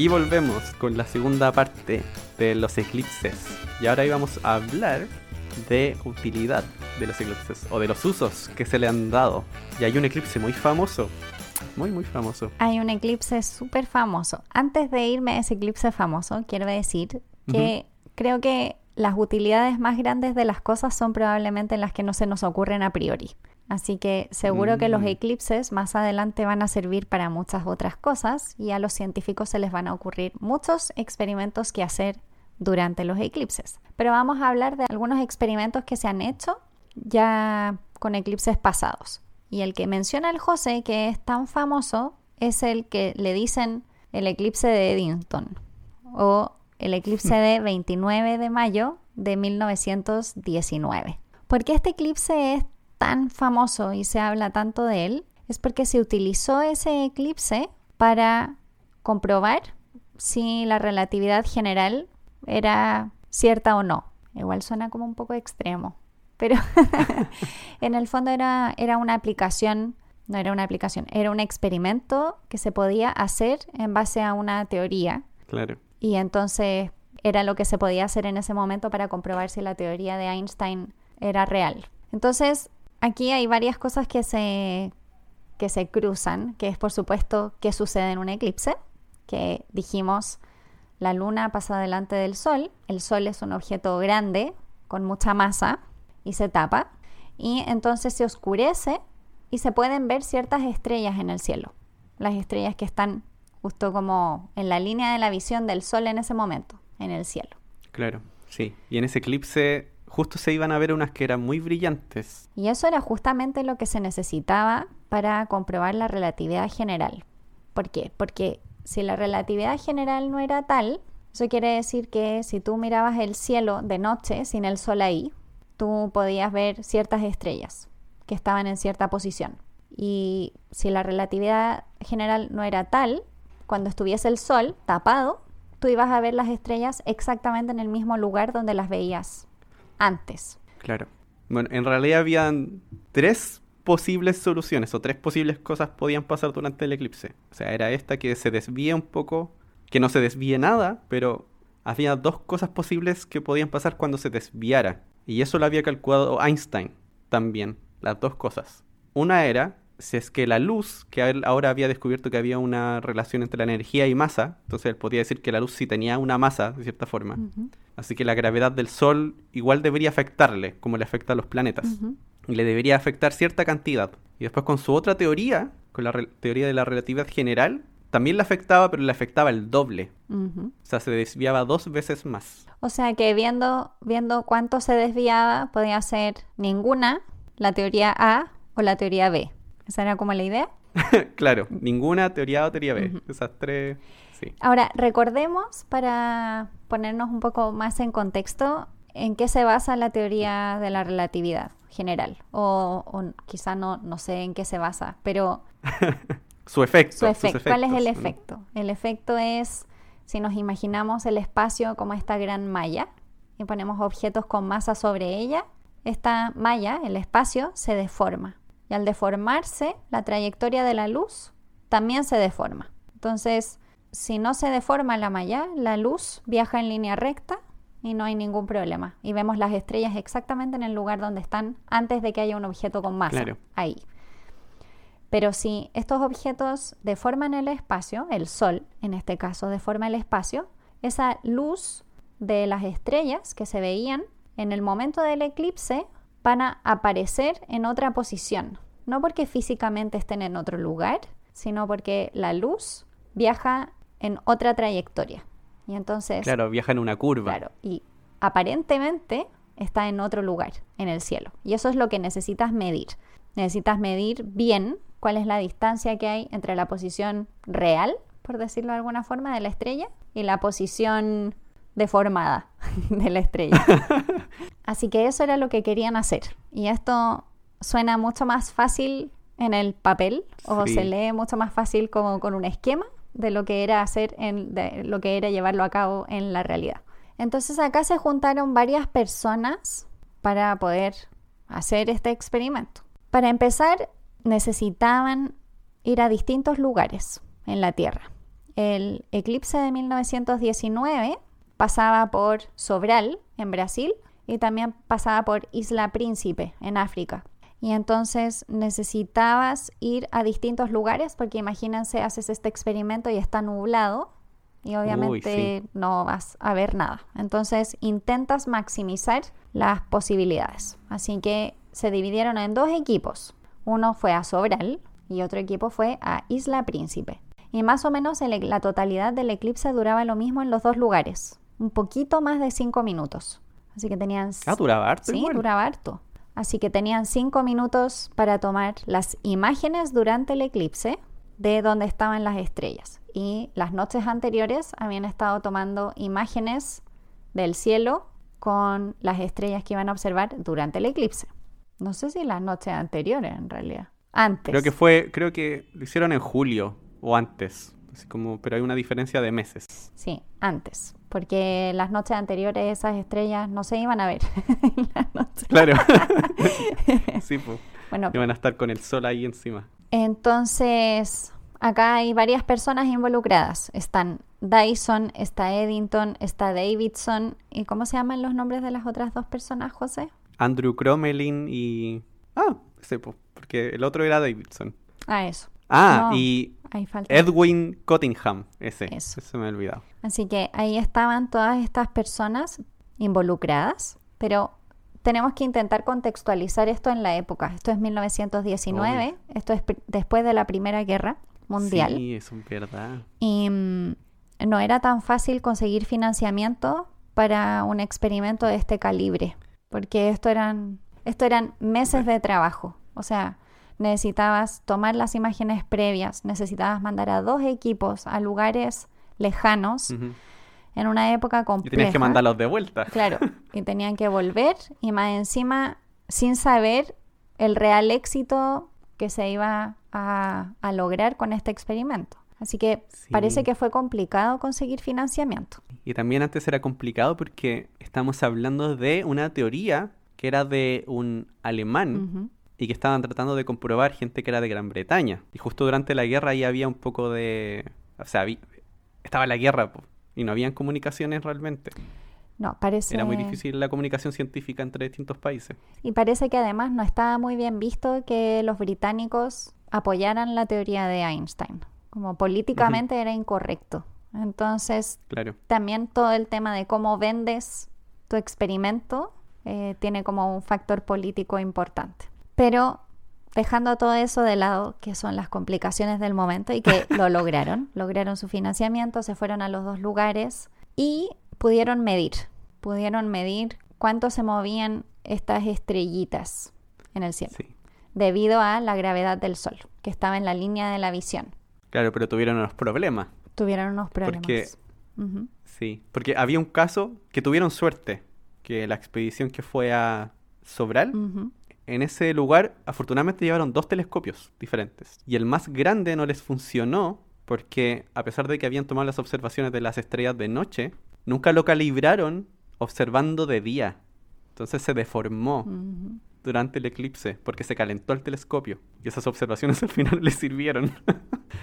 Speaker 2: Y volvemos con la segunda parte de los eclipses. Y ahora íbamos a hablar de utilidad de los eclipses o de los usos que se le han dado. Y hay un eclipse muy famoso, muy muy famoso.
Speaker 1: Hay un eclipse súper famoso. Antes de irme a ese eclipse famoso, quiero decir que creo que las utilidades más grandes de las cosas son probablemente las que no se nos ocurren a priori. Así que seguro que los
Speaker 2: Mm.
Speaker 1: eclipses más adelante van a servir para muchas otras cosas y a los científicos se les van a ocurrir muchos experimentos que hacer durante los eclipses. Pero vamos a hablar de algunos experimentos que se han hecho ya con eclipses pasados. Y el que menciona el José, que es tan famoso, es el que le dicen el eclipse de Eddington o el eclipse de 29 de mayo de 1919. ¿Por qué este eclipse es tan famoso y se habla tanto de él? Es porque se utilizó ese eclipse para comprobar si la relatividad general era cierta o no. Igual suena como un poco extremo, pero en el fondo era, era una aplicación no era una aplicación, era un experimento que se podía hacer en base a una teoría.
Speaker 2: Claro.
Speaker 1: Y entonces era lo que se podía hacer en ese momento para comprobar si la teoría de Einstein era real. Entonces, aquí hay varias cosas que se, que se cruzan, que es por supuesto qué sucede en un eclipse, que dijimos la luna pasa delante del sol, el sol es un objeto grande con mucha masa y se tapa, y entonces se oscurece y se pueden ver ciertas estrellas en el cielo, las estrellas que están justo como en la línea de la visión del sol en ese momento, en el cielo.
Speaker 2: Claro, sí. Y en ese eclipse justo se iban a ver unas que eran muy brillantes.
Speaker 1: Y eso era justamente lo que se necesitaba para comprobar la relatividad general. ¿Por qué? Porque si la relatividad general no era tal, eso quiere decir que si tú mirabas el cielo de noche sin el sol ahí, tú podías ver ciertas estrellas que estaban en cierta posición. Y si la relatividad general no era tal, cuando estuviese el sol tapado, tú ibas a ver las estrellas exactamente en el mismo lugar donde las veías antes.
Speaker 2: Claro. Bueno, en realidad habían tres posibles soluciones o tres posibles cosas podían pasar durante el eclipse. O sea, era esta que se desvíe un poco, que no se desvíe nada, pero había dos cosas posibles que podían pasar cuando se desviara. Y eso lo había calculado Einstein también las dos cosas. Una era si es que la luz, que él ahora había descubierto que había una relación entre la energía y masa, entonces él podía decir que la luz sí tenía una masa, de cierta forma. Así que la gravedad del Sol igual debería afectarle, como le afecta a los planetas. Y le debería afectar cierta cantidad. Y después con su otra teoría, con la teoría de la relatividad general, también le afectaba, pero le afectaba el doble. O sea, se desviaba dos veces más.
Speaker 1: O sea que viendo, viendo cuánto se desviaba, podía ser ninguna la teoría A o la teoría B. ¿Esa era como la idea?
Speaker 2: claro, ninguna teoría A o teoría B. Esas tres, sí.
Speaker 1: Ahora, recordemos para ponernos un poco más en contexto en qué se basa la teoría de la relatividad general. O, quizá no, no sé en qué se basa, pero...
Speaker 2: su efecto.
Speaker 1: Su efecto. ¿Cuál es el efecto? El efecto es, si nos imaginamos el espacio como esta gran malla y ponemos objetos con masa sobre ella, esta malla, el espacio, se deforma. Y al deformarse, la trayectoria de la luz también se deforma. Entonces, si no se deforma la malla, la luz viaja en línea recta y no hay ningún problema. Y vemos las estrellas exactamente en el lugar donde están antes de que haya un objeto con masa ahí. Pero si estos objetos deforman el espacio, el Sol en este caso deforma el espacio, esa luz de las estrellas que se veían en el momento del eclipse van a aparecer en otra posición. No porque físicamente estén en otro lugar, sino porque la luz viaja en otra trayectoria. Y entonces...
Speaker 2: Claro, viaja en una curva.
Speaker 1: Claro, y aparentemente está en otro lugar, en el cielo. Y eso es lo que necesitas medir. Necesitas medir bien cuál es la distancia que hay entre la posición real, por decirlo de alguna forma, de la estrella y la posición deformada de la estrella. Así que eso era lo que querían hacer. Y esto suena mucho más fácil en el papel o se lee mucho más fácil como con un esquema de lo que era hacer en de lo que era llevarlo a cabo en la realidad. Entonces acá se juntaron varias personas para poder hacer este experimento. Para empezar, necesitaban ir a distintos lugares en la Tierra. El eclipse de 1919 pasaba por Sobral, en Brasil, y también pasaba por Isla Príncipe, en África. Y entonces necesitabas ir a distintos lugares, porque imagínense, haces este experimento y está nublado, y obviamente no vas a ver nada. Entonces intentas maximizar las posibilidades. Así que se dividieron en dos equipos. Uno fue a Sobral y otro equipo fue a Isla Príncipe. Y más o menos la totalidad del eclipse duraba lo mismo en los dos lugares un poquito más de cinco minutos. Así que tenían...
Speaker 2: Ah, duraba harto.
Speaker 1: Sí, duraba harto. Así que tenían cinco minutos para tomar las imágenes durante el eclipse de donde estaban las estrellas. Y las noches anteriores habían estado tomando imágenes del cielo con las estrellas que iban a observar durante el eclipse. No sé si las noches anteriores en realidad. Antes.
Speaker 2: Creo que fue, creo que lo hicieron en julio o antes. Así como, pero hay una diferencia de meses.
Speaker 1: Sí, antes porque las noches anteriores esas estrellas no se iban a ver.
Speaker 2: Claro. sí, pues. Bueno, iban a estar con el sol ahí encima.
Speaker 1: Entonces, acá hay varias personas involucradas. Están Dyson, está Eddington, está Davidson. ¿Y cómo se llaman los nombres de las otras dos personas, José?
Speaker 2: Andrew Cromelin y... Ah, sepo, porque el otro era Davidson.
Speaker 1: Ah, eso.
Speaker 2: Ah,
Speaker 1: No,
Speaker 2: y. Edwin Cottingham, ese.
Speaker 1: Eso.
Speaker 2: Ese me he olvidado.
Speaker 1: Así que ahí estaban todas estas personas involucradas, pero tenemos que intentar contextualizar esto en la época. Esto es 1919, esto es después de la Primera Guerra Mundial.
Speaker 2: Sí, eso es verdad.
Speaker 1: Y mm, no era tan fácil conseguir financiamiento para un experimento de este calibre, porque esto eran, esto eran meses de trabajo. O sea, necesitabas tomar las imágenes previas, necesitabas mandar a dos equipos a lugares lejanos en una época
Speaker 2: Y
Speaker 1: compleja.
Speaker 2: tenías que mandarlos de vuelta.
Speaker 1: Claro, y tenían que volver y más encima sin saber el real éxito que se iba a, a lograr con este experimento. Así que
Speaker 2: Sí.
Speaker 1: parece que fue complicado conseguir financiamiento.
Speaker 2: Y también antes era complicado porque estamos hablando de una teoría que era de un alemán. Y que estaban tratando de comprobar gente que era de Gran Bretaña. Y justo durante la guerra ahí había un poco de... O sea, vi- estaba la guerra po, y no habían comunicaciones realmente.
Speaker 1: No, parece...
Speaker 2: Era muy difícil la comunicación científica entre distintos países.
Speaker 1: Y parece que además no estaba muy bien visto que los británicos apoyaran la teoría de Einstein. Como políticamente era incorrecto. Entonces,
Speaker 2: Claro.
Speaker 1: también todo el tema de cómo vendes tu experimento eh, tiene como un factor político importante. Pero dejando todo eso de lado, que son las complicaciones del momento y que lo lograron, lograron su financiamiento, se fueron a los dos lugares y pudieron medir, pudieron medir cuánto se movían estas estrellitas en el cielo,
Speaker 2: Sí.
Speaker 1: debido a la gravedad del Sol, que estaba en la línea de la visión.
Speaker 2: Claro, pero tuvieron unos problemas.
Speaker 1: Tuvieron unos problemas.
Speaker 2: Porque-
Speaker 1: Ujú.
Speaker 2: Sí, porque había un caso que tuvieron suerte, que la expedición que fue a Sobral,
Speaker 1: Ujú.
Speaker 2: En ese lugar afortunadamente llevaron dos telescopios diferentes. Y el más grande no les funcionó porque a pesar de que habían tomado las observaciones de las estrellas de noche, nunca lo calibraron observando de día. Entonces se deformó durante el eclipse porque se calentó el telescopio. Y esas observaciones al final les sirvieron.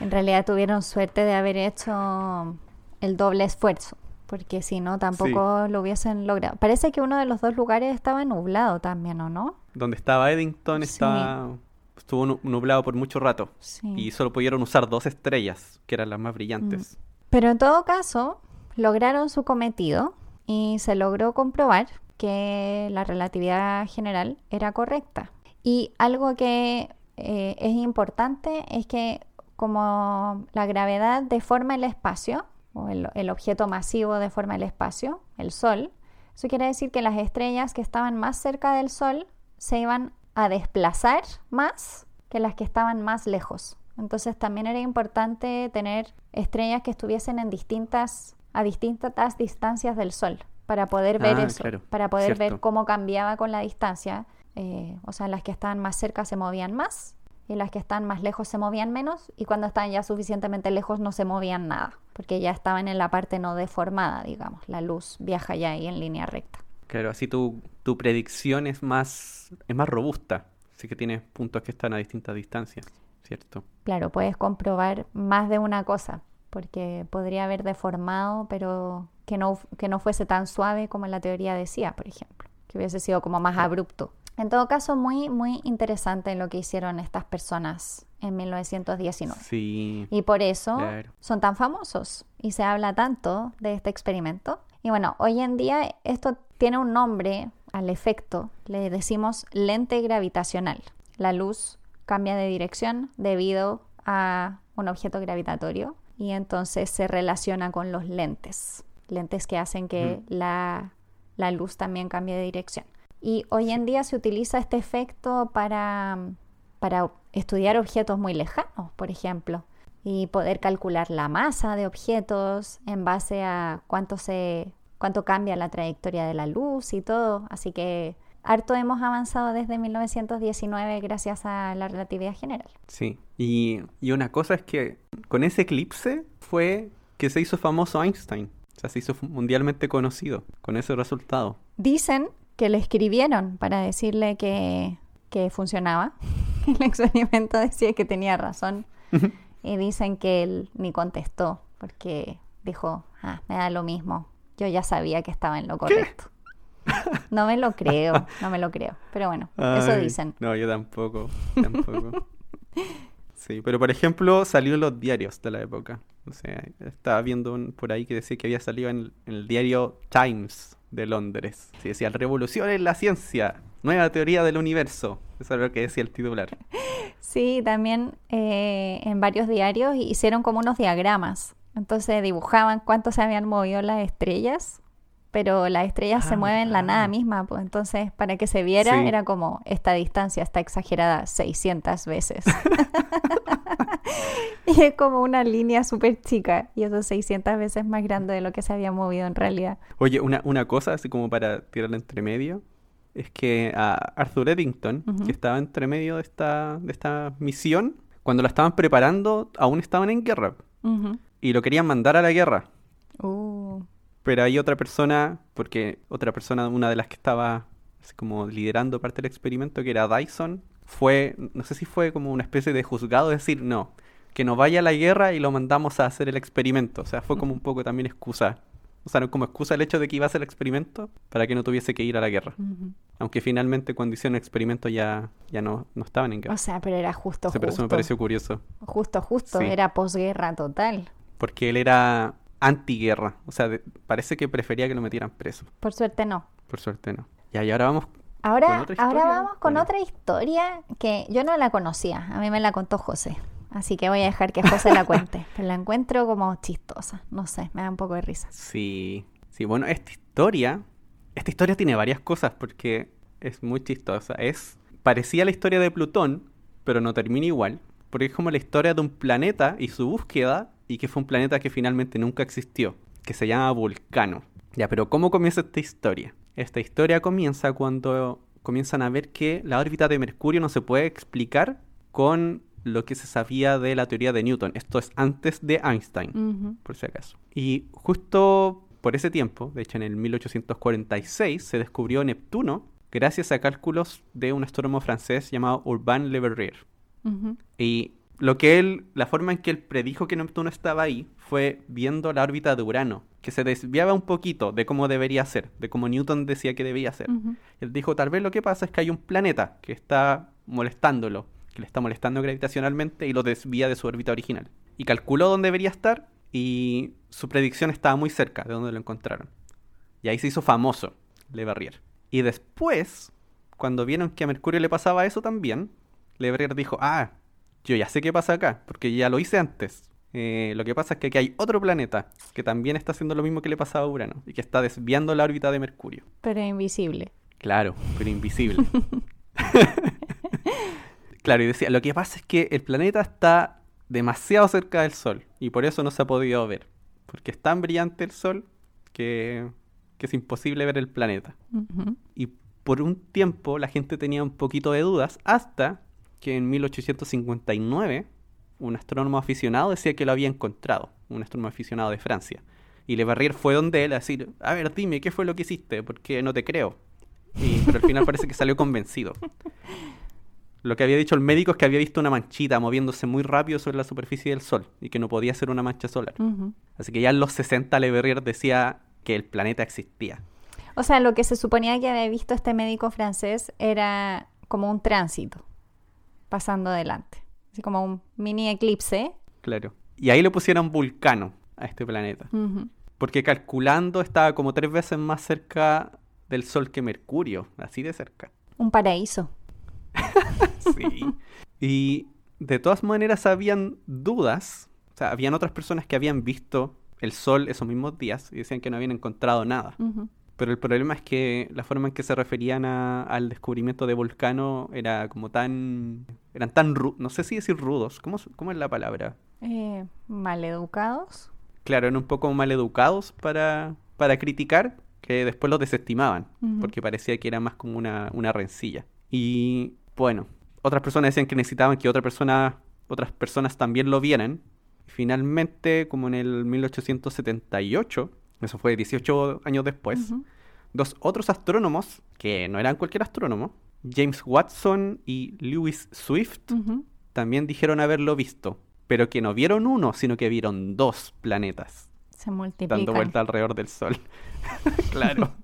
Speaker 1: En realidad tuvieron suerte de haber hecho el doble esfuerzo, porque si no tampoco lo hubiesen logrado. Parece que uno de los dos lugares estaba nublado también, ¿o no?
Speaker 2: Donde estaba Eddington
Speaker 1: Sí.
Speaker 2: estaba estuvo nu- nublado por mucho rato.
Speaker 1: Sí.
Speaker 2: Y solo pudieron usar dos estrellas, que eran las más brillantes.
Speaker 1: Pero en todo caso, lograron su cometido y se logró comprobar que la relatividad general era correcta. Y algo que eh, es importante es que como la gravedad deforma el espacio, o el, el objeto masivo deforma el espacio, el Sol, eso quiere decir que las estrellas que estaban más cerca del Sol se iban a desplazar más que las que estaban más lejos. Entonces también era importante tener estrellas que estuviesen en distintas, a distintas distancias del Sol para poder ver
Speaker 2: Ah,
Speaker 1: eso,
Speaker 2: claro,
Speaker 1: para poder ver cómo cambiaba con la distancia. Eh, o sea, las que estaban más cerca se movían más y las que están más lejos se movían menos y cuando estaban ya suficientemente lejos no se movían nada porque ya estaban en la parte no deformada, digamos. La luz viaja ya ahí en línea recta.
Speaker 2: Claro, así tu, tu predicción es más, es más robusta. Así que tienes puntos que están a distintas distancias, ¿cierto?
Speaker 1: Claro, puedes comprobar más de una cosa, porque podría haber deformado, pero que no, que no fuese tan suave como la teoría decía, por ejemplo, que hubiese sido como más abrupto. En todo caso, muy, muy interesante lo que hicieron estas personas en 1919.
Speaker 2: Sí.
Speaker 1: Y por eso
Speaker 2: Claro.
Speaker 1: son tan famosos y se habla tanto de este experimento. Y bueno, hoy en día esto tiene un nombre al efecto, le decimos lente gravitacional. La luz cambia de dirección debido a un objeto gravitatorio y entonces se relaciona con los lentes, lentes que hacen que la, la luz también cambie de dirección. Y hoy en día se utiliza este efecto para, para estudiar objetos muy lejanos, por ejemplo, y poder calcular la masa de objetos en base a cuánto se cuánto cambia la trayectoria de la luz y todo. Así que harto hemos avanzado desde 1919 gracias a la relatividad general.
Speaker 2: Sí. Y, y una cosa es que con ese eclipse fue que se hizo famoso Einstein. O sea, se hizo mundialmente conocido con ese resultado.
Speaker 1: Dicen que le escribieron para decirle que, que funcionaba, el experimento decía que tenía razón. y dicen que él ni contestó porque dijo, ah, me da lo mismo. Yo ya sabía que estaba en lo correcto. No me lo creo, no me lo creo. Pero bueno, eso dicen.
Speaker 2: No, yo tampoco, tampoco. Sí, pero por ejemplo salió en los diarios de la época. O sea, estaba viendo por ahí que decía que había salido en, el diario Times de Londres. Sí, decía, revolución en la ciencia, nueva teoría del universo. Eso es lo que decía el titular.
Speaker 1: Sí, también eh, en varios diarios hicieron como unos diagramas. Entonces dibujaban cuánto se habían movido las estrellas pero las estrellas se ah, mueven la nada misma, pues. Entonces para que se viera era como esta distancia está exagerada 600 veces. y es como una línea súper chica y eso 600 veces más grande de lo que se había movido en realidad.
Speaker 2: Oye, una, una cosa así como para tirarla entre medio, es que a Arthur Eddington, que estaba entre medio de esta, de esta misión, cuando la estaban preparando aún estaban en guerra. Y lo querían mandar a la guerra. Uh pero hay otra persona, porque otra persona, una de las que estaba como liderando parte del experimento, que era Dyson, fue, no sé si fue como una especie de juzgado, decir, no, que no vaya a la guerra y lo mandamos a hacer el experimento. O sea, fue como un poco también excusa. O sea, como excusa el hecho de que iba a hacer el experimento para que no tuviese que ir a la guerra. Aunque finalmente cuando hicieron el experimento ya, ya no, no estaban en guerra.
Speaker 1: O sea, pero era justo, justo.
Speaker 2: Pero eso me pareció curioso.
Speaker 1: Justo, justo. Era posguerra total.
Speaker 2: Porque él era antiguerra. O sea, parece que prefería que lo metieran preso.
Speaker 1: Por suerte no.
Speaker 2: Por suerte no. Ya, y ahora vamos
Speaker 1: ahora, con otra historia. Ahora vamos con otra historia que yo no la conocía. A mí me la contó José. Así que voy a dejar que José la cuente. Pero la encuentro como chistosa. No sé, me da un poco de risa.
Speaker 2: Sí. Sí, bueno, esta historia. Esta historia tiene varias cosas porque es muy chistosa. Es. Parecía la historia de Plutón, pero no termina igual. Porque es como la historia de un planeta y su búsqueda y que fue un planeta que finalmente nunca existió, que se llama Vulcano. Ya, pero ¿cómo comienza esta historia? Esta historia comienza cuando comienzan a ver que la órbita de Mercurio no se puede explicar con lo que se sabía de la teoría de Newton. Esto es antes de Einstein, por si acaso. Y justo por ese tiempo, de hecho en el 1846, se descubrió Neptuno gracias a cálculos de un astrónomo francés llamado Urbain Le Verrier. Y lo que él, la forma en que él predijo que Neptuno estaba ahí fue viendo la órbita de Urano, que se desviaba un poquito de cómo debería ser, de cómo Newton decía que debía ser. Él dijo, tal vez lo que pasa es que hay un planeta que está molestándolo, que le está molestando gravitacionalmente y lo desvía de su órbita original. Y calculó dónde debería estar y su predicción estaba muy cerca de donde lo encontraron. Y ahí se hizo famoso Le Verrier. Y después, cuando vieron que a Mercurio le pasaba eso también, Le Verrier dijo, ah, yo ya sé qué pasa acá, porque ya lo hice antes. Eh, lo que pasa es que aquí hay otro planeta que también está haciendo lo mismo que le pasaba a Urano y que está desviando la órbita de Mercurio.
Speaker 1: Pero invisible.
Speaker 2: Claro, pero invisible. claro, y decía, lo que pasa es que el planeta está demasiado cerca del Sol y por eso no se ha podido ver. Porque es tan brillante el Sol que, es imposible ver el planeta. Y por un tiempo la gente tenía un poquito de dudas hasta que en 1859 un astrónomo aficionado decía que lo había encontrado, un astrónomo aficionado de Francia. Y Le Verrier fue donde él a decir, a ver, dime, ¿qué fue lo que hiciste? Porque no te creo. Y, pero al final parece que salió convencido. Lo que había dicho el médico es que había visto una manchita moviéndose muy rápido sobre la superficie del Sol y que no podía ser una mancha solar. Así que ya en los 60 Le Verrier decía que el planeta existía.
Speaker 1: O sea, lo que se suponía que había visto este médico francés era como un tránsito pasando adelante. Así como un mini eclipse.
Speaker 2: Claro. Y ahí le pusieron Vulcano a este planeta. Porque calculando estaba como tres veces más cerca del Sol que Mercurio, así de cerca.
Speaker 1: Un paraíso.
Speaker 2: sí. Y de todas maneras habían dudas. O sea, habían otras personas que habían visto el Sol esos mismos días y decían que no habían encontrado nada. Pero el problema es que la forma en que se referían al descubrimiento de Vulcano era como tan... Eran tan... no sé si decir rudos. ¿Cómo, cómo es la palabra?
Speaker 1: Eh, maleducados.
Speaker 2: Claro, eran un poco maleducados para, para criticar, que después los desestimaban, porque parecía que era más como una, una rencilla. Y bueno, otras personas decían que necesitaban que otra persona, otras personas también lo vieran. Finalmente, como en el 1878, eso fue 18 años después, dos otros astrónomos, que no eran cualquier astrónomo, James Watson y Lewis Swift también dijeron haberlo visto, pero que no vieron uno, sino que vieron dos planetas
Speaker 1: Se multiplican.
Speaker 2: dando vuelta alrededor del Sol. claro.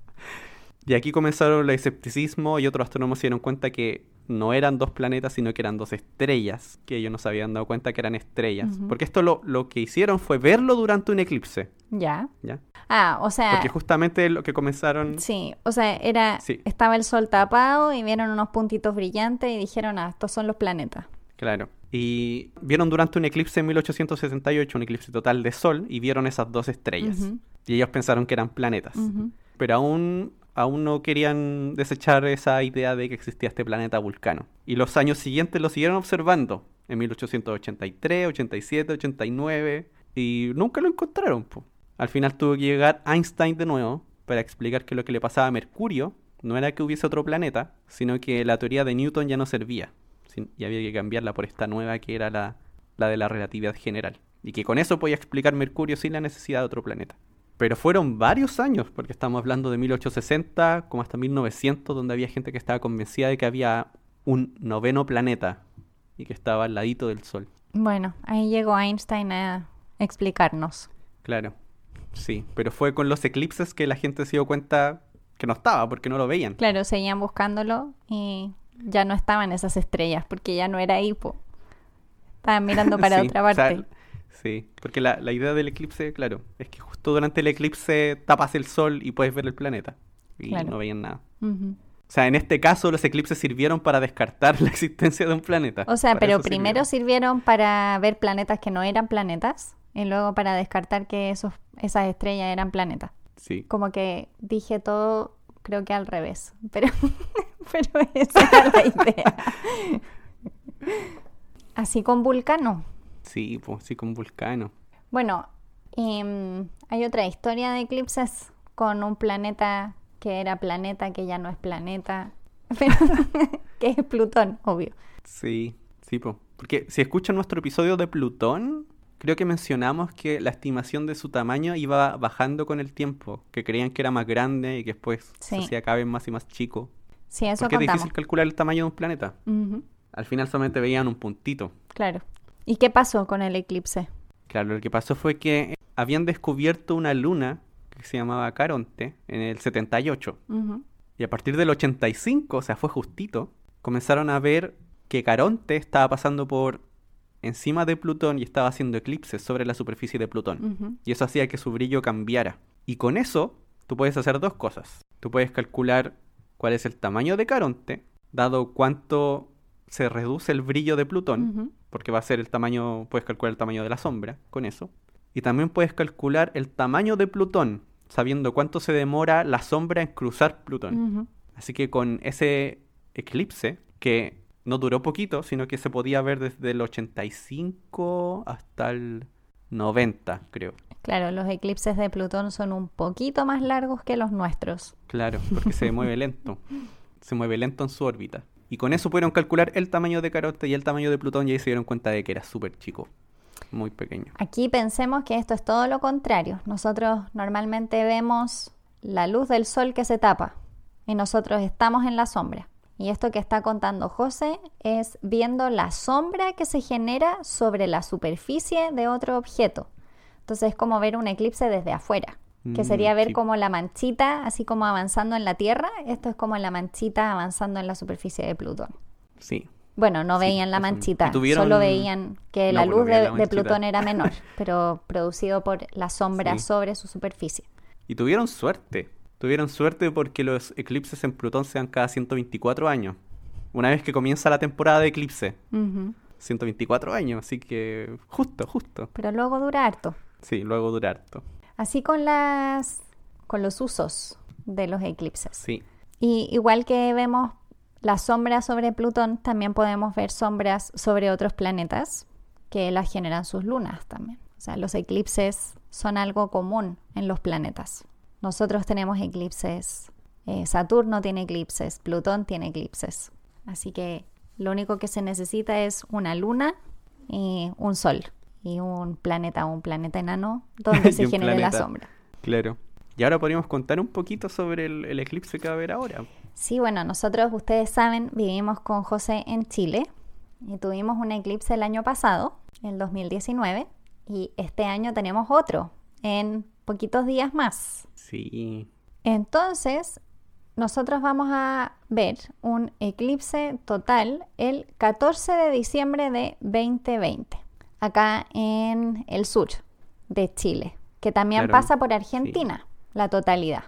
Speaker 2: Y aquí comenzaron el escepticismo y otros astrónomos se dieron cuenta que no eran dos planetas, sino que eran dos estrellas, que ellos no se habían dado cuenta que eran estrellas. Porque esto lo, lo que hicieron fue verlo durante un eclipse,
Speaker 1: Ya.
Speaker 2: ¿ya?
Speaker 1: Ah, o sea,
Speaker 2: Porque justamente lo que comenzaron...
Speaker 1: sí, o sea, era
Speaker 2: Sí.
Speaker 1: estaba el sol tapado y vieron unos puntitos brillantes y dijeron, ah, estos son los planetas.
Speaker 2: Claro. Y vieron durante un eclipse en 1868, un eclipse total de sol, y vieron esas dos estrellas. Y ellos pensaron que eran planetas. Pero aún, aún no querían desechar esa idea de que existía este planeta Vulcano. Y los años siguientes lo siguieron observando. En 1883, 87, 89. Y nunca lo encontraron. Al final tuvo que llegar Einstein de nuevo para explicar que lo que le pasaba a Mercurio no era que hubiese otro planeta, sino que la teoría de Newton ya no servía. Y había que cambiarla por esta nueva que era la, la de la relatividad general. Y que con eso podía explicar Mercurio sin la necesidad de otro planeta. Pero fueron varios años, porque estamos hablando de 1860 como hasta 1900, donde había gente que estaba convencida de que había un noveno planeta y que estaba al ladito del Sol.
Speaker 1: Bueno, ahí llegó Einstein a explicarnos.
Speaker 2: Claro, sí, pero fue con los eclipses que la gente se dio cuenta que no estaba, porque no lo veían.
Speaker 1: Claro, seguían buscándolo y ya no estaban esas estrellas porque ya no era hipo. Estaban mirando para
Speaker 2: Sí,
Speaker 1: otra
Speaker 2: o sea,
Speaker 1: parte.
Speaker 2: Sí, porque la, la idea del eclipse, claro, es que justo durante el eclipse tapas el Sol y puedes ver el planeta. Y
Speaker 1: Claro.
Speaker 2: no veían nada. O sea, en este caso los eclipses sirvieron para descartar la existencia de un planeta.
Speaker 1: O sea,
Speaker 2: Para
Speaker 1: pero primero sirvieron para ver planetas que no eran planetas y luego para descartar que esos, esas estrellas eran planetas.
Speaker 2: Sí,
Speaker 1: Como que dije todo, creo que al revés, pero, pero esa era la idea. Así con Vulcano.
Speaker 2: Sí, pues sí, con Vulcano.
Speaker 1: Bueno, em, hay otra historia de eclipses con un planeta que era planeta, que ya no es planeta, pero que es Plutón, obvio.
Speaker 2: Sí, sí, po. Porque si escuchan nuestro episodio de Plutón, creo que mencionamos que la estimación de su tamaño iba bajando con el tiempo, que creían que era más grande y que después
Speaker 1: Sí.
Speaker 2: se hacía cada vez más y más chico.
Speaker 1: Sí, eso
Speaker 2: Porque es
Speaker 1: contamos.
Speaker 2: difícil calcular el tamaño de un planeta. Al final solamente veían un puntito.
Speaker 1: claro. ¿Y qué pasó con el eclipse?
Speaker 2: Claro, lo que pasó fue que habían descubierto una luna que se llamaba Caronte en el 78.
Speaker 1: Ujú,
Speaker 2: Y a partir del 85, o sea, fue justito, comenzaron a ver que Caronte estaba pasando por encima de Plutón y estaba haciendo eclipses sobre la superficie de Plutón. Y eso hacía que su brillo cambiara. Y con eso, tú puedes hacer dos cosas. Tú puedes calcular cuál es el tamaño de Caronte, dado cuánto se reduce el brillo de Plutón. Porque va a ser el tamaño, puedes calcular el tamaño de la sombra con eso. Y también puedes calcular el tamaño de Plutón, sabiendo cuánto se demora la sombra en cruzar Plutón. Así que con ese eclipse, que no duró poquito, sino que se podía ver desde el 85 hasta el 90, creo.
Speaker 1: Claro, los eclipses de Plutón son un poquito más largos que los nuestros.
Speaker 2: Claro, porque se mueve lento. Se mueve lento en su órbita. Y con eso pudieron calcular el tamaño de Caronte y el tamaño de Plutón y ahí se dieron cuenta de que era súper chico. Muy pequeño.
Speaker 1: Aquí pensemos que esto es todo lo contrario. Nosotros normalmente vemos la luz del sol que se tapa y nosotros estamos en la sombra. Y esto que está contando José es viendo la sombra que se genera sobre la superficie de otro objeto. Entonces es como ver un eclipse desde afuera, que
Speaker 2: Mm,
Speaker 1: sería ver
Speaker 2: sí.
Speaker 1: como la manchita, así como avanzando en la Tierra. Esto es como la manchita avanzando en la superficie de Plutón.
Speaker 2: Sí.
Speaker 1: Bueno, no
Speaker 2: Sí,
Speaker 1: veían la manchita,
Speaker 2: ¿Y tuvieron-
Speaker 1: solo veían que
Speaker 2: No,
Speaker 1: la
Speaker 2: pues
Speaker 1: luz de,
Speaker 2: la
Speaker 1: de
Speaker 2: manchita.
Speaker 1: Plutón era menor, pero producido por la sombra
Speaker 2: Sí.
Speaker 1: sobre su superficie.
Speaker 2: Y tuvieron suerte. Tuvieron suerte porque los eclipses en Plutón se dan cada 124 años. Una vez que comienza la temporada de eclipse.
Speaker 1: Ujú.
Speaker 2: 124 años, así que justo, justo.
Speaker 1: Pero luego dura harto.
Speaker 2: Sí, luego dura harto.
Speaker 1: Así con las con los usos de los eclipses.
Speaker 2: Sí,
Speaker 1: Y igual que vemos las sombras sobre Plutón, también podemos ver sombras sobre otros planetas que las generan sus lunas también. O sea, los eclipses son algo común en los planetas. Nosotros tenemos eclipses, eh, Saturno tiene eclipses, Plutón tiene eclipses. Así que lo único que se necesita es una luna y un sol y un planeta o un planeta enano donde se genere la sombra.
Speaker 2: claro. Y ahora podríamos contar un poquito sobre el, el eclipse que va a haber ahora.
Speaker 1: Sí, bueno, nosotros, ustedes saben, vivimos con José en Chile y tuvimos un eclipse el año pasado, el 2019, y este año tenemos otro en poquitos días más.
Speaker 2: Sí.
Speaker 1: Entonces, nosotros vamos a ver un eclipse total el 14 de diciembre de 2020, acá en el sur de Chile, que también
Speaker 2: Claro,
Speaker 1: pasa por Argentina, la totalidad.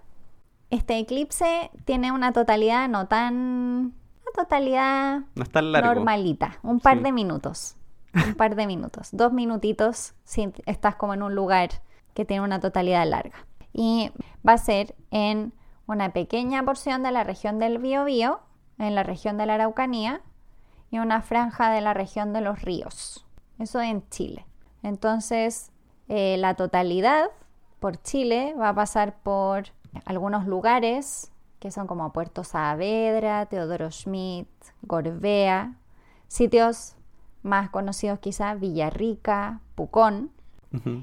Speaker 1: Este eclipse tiene una totalidad no tan... una totalidad
Speaker 2: No es tan largo.
Speaker 1: normalita, un par
Speaker 2: Sí.
Speaker 1: de minutos, un par de minutos, dos minutitos si estás como en un lugar que tiene una totalidad larga. Y va a ser en una pequeña porción de la región del Biobío, en la región de la Araucanía y una franja de la región de los ríos. Eso en Chile. Entonces, eh, la totalidad por Chile va a pasar por algunos lugares que son como Puerto Saavedra, Teodoro Schmidt, Gorbea, sitios más conocidos quizá Villarrica, Pucón,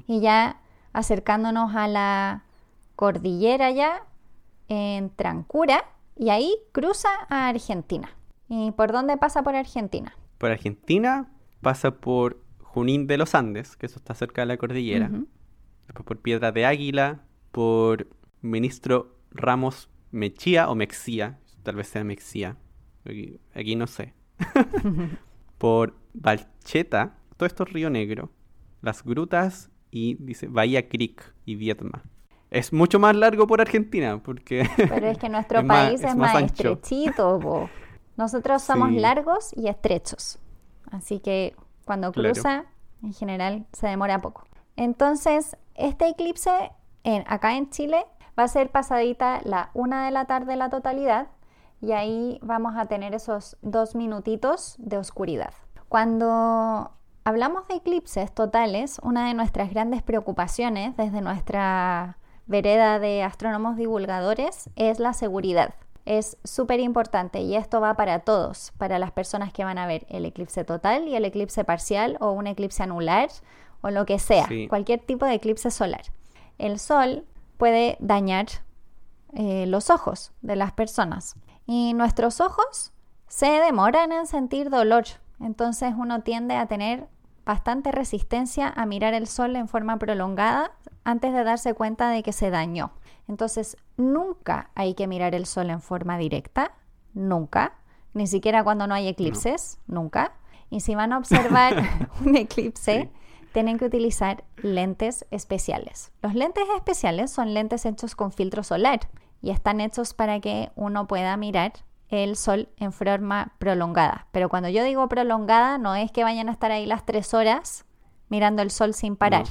Speaker 1: y ya acercándonos a la cordillera ya en Trancura y ahí cruza a Argentina. ¿Y por dónde pasa por Argentina?
Speaker 2: Por Argentina pasa por Junín de los Andes, que eso está cerca de la cordillera. Después por Piedra de Águila, por Ministro Ramos Mechía o Mexía, tal vez sea Mexía, aquí, aquí no sé. por Balcheta, todo esto es Río Negro, Las Grutas y dice Bahía Creek y Vietma. Es mucho más largo por Argentina, porque
Speaker 1: Pero es que nuestro
Speaker 2: Es
Speaker 1: país es,
Speaker 2: es
Speaker 1: más, estrechito. Nosotros somos
Speaker 2: Sí.
Speaker 1: largos y estrechos. Así que cuando
Speaker 2: Claro.
Speaker 1: cruza, en general, se demora poco. Entonces, este eclipse en, acá en Chile va a ser pasadita la una de la tarde la totalidad y ahí vamos a tener esos dos minutitos de oscuridad. Cuando hablamos de eclipses totales, una de nuestras grandes preocupaciones desde nuestra vereda de astrónomos divulgadores es la seguridad. Es súper importante y esto va para todos, para las personas que van a ver el eclipse total y el eclipse parcial o un eclipse anular o lo que sea,
Speaker 2: Sí.
Speaker 1: cualquier tipo de eclipse solar. El sol puede dañar eh, los ojos de las personas y nuestros ojos se demoran en sentir dolor, entonces uno tiende a tener bastante resistencia a mirar el sol en forma prolongada antes de darse cuenta de que se dañó. Entonces nunca hay que mirar el sol en forma directa, nunca, ni siquiera cuando no hay eclipses, nunca. Y si van a observar un eclipse,
Speaker 2: Sí.
Speaker 1: tienen que utilizar lentes especiales. Los lentes especiales son lentes hechos con filtro solar y están hechos para que uno pueda mirar el sol en forma prolongada. Pero cuando yo digo prolongada, no es que vayan a estar ahí las tres horas mirando el sol sin parar.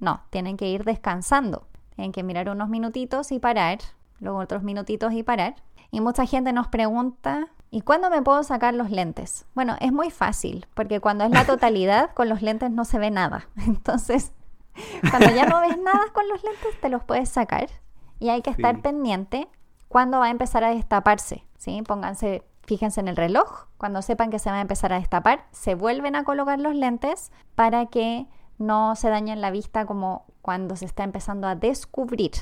Speaker 1: No, tienen que ir descansando. Tienen que mirar unos minutitos y parar, luego otros minutitos y parar. Y mucha gente nos pregunta, ¿y cuándo me puedo sacar los lentes? Bueno, es muy fácil, porque cuando es la totalidad, con los lentes no se ve nada. Entonces, cuando ya no ves nada con los lentes, te los puedes sacar. Y hay que estar
Speaker 2: Sí.
Speaker 1: pendiente cuando va a empezar a destaparse. ¿sí? Pónganse, fíjense en el reloj. Cuando sepan que se va a empezar a destapar, se vuelven a colocar los lentes para que no se dañen la vista como cuando se está empezando a descubrir.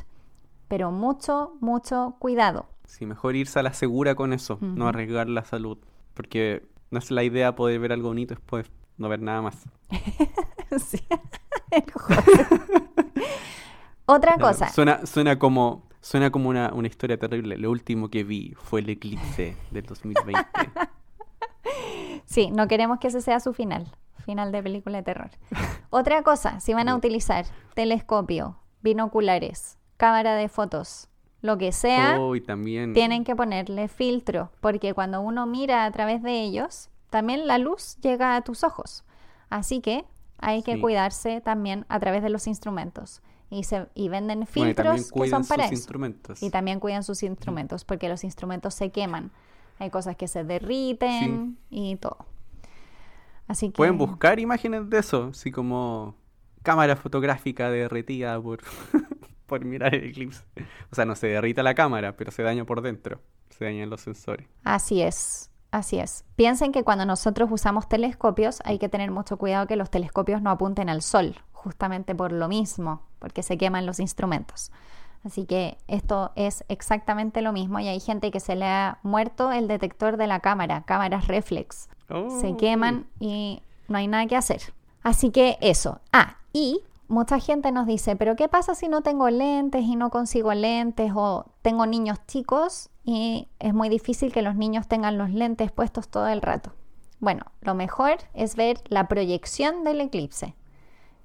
Speaker 1: Pero mucho, mucho cuidado.
Speaker 2: Sí, mejor irse a la segura con eso, no
Speaker 1: Ujú.
Speaker 2: arriesgar la salud. Porque no es la idea poder ver algo bonito después no ver nada más.
Speaker 1: Sí. Otra
Speaker 2: Claro,
Speaker 1: cosa,
Speaker 2: Suena, suena como, suena como una, una historia terrible. Lo último que vi fue el eclipse del 2020.
Speaker 1: Sí, no queremos que ese sea su final, final de película de terror. Otra cosa, si van a utilizar telescopio, binoculares, cámara de fotos, lo que sea,
Speaker 2: Oh, y también.
Speaker 1: tienen que ponerle filtro, porque cuando uno mira a través de ellos, también la luz llega a tus ojos. Así que hay que
Speaker 2: Sí.
Speaker 1: cuidarse también a través de los instrumentos. Y, se, y venden
Speaker 2: Bueno, y
Speaker 1: filtros que son para eso.
Speaker 2: instrumentos.
Speaker 1: Y también cuidan sus instrumentos, porque los instrumentos se queman. Hay cosas que se derriten y todo. Así que
Speaker 2: Pueden buscar imágenes de eso, así como cámara fotográfica derretida por, por mirar el eclipse. O sea, no se derrita la cámara, pero se daña por dentro. Se dañan los sensores.
Speaker 1: Así es, así es. Piensen que cuando nosotros usamos telescopios hay que tener mucho cuidado que los telescopios no apunten al sol, justamente por lo mismo, porque se queman los instrumentos. Así que esto es exactamente lo mismo y hay gente que se le ha muerto el detector de la cámara, cámaras reflex. Se
Speaker 2: Oh.
Speaker 1: queman y no hay nada que hacer. Así que eso. Ah, y mucha gente nos dice, pero ¿qué pasa si no tengo lentes y no consigo lentes o tengo niños chicos y es muy difícil que los niños tengan los lentes puestos todo el rato? Bueno, lo mejor es ver la proyección del eclipse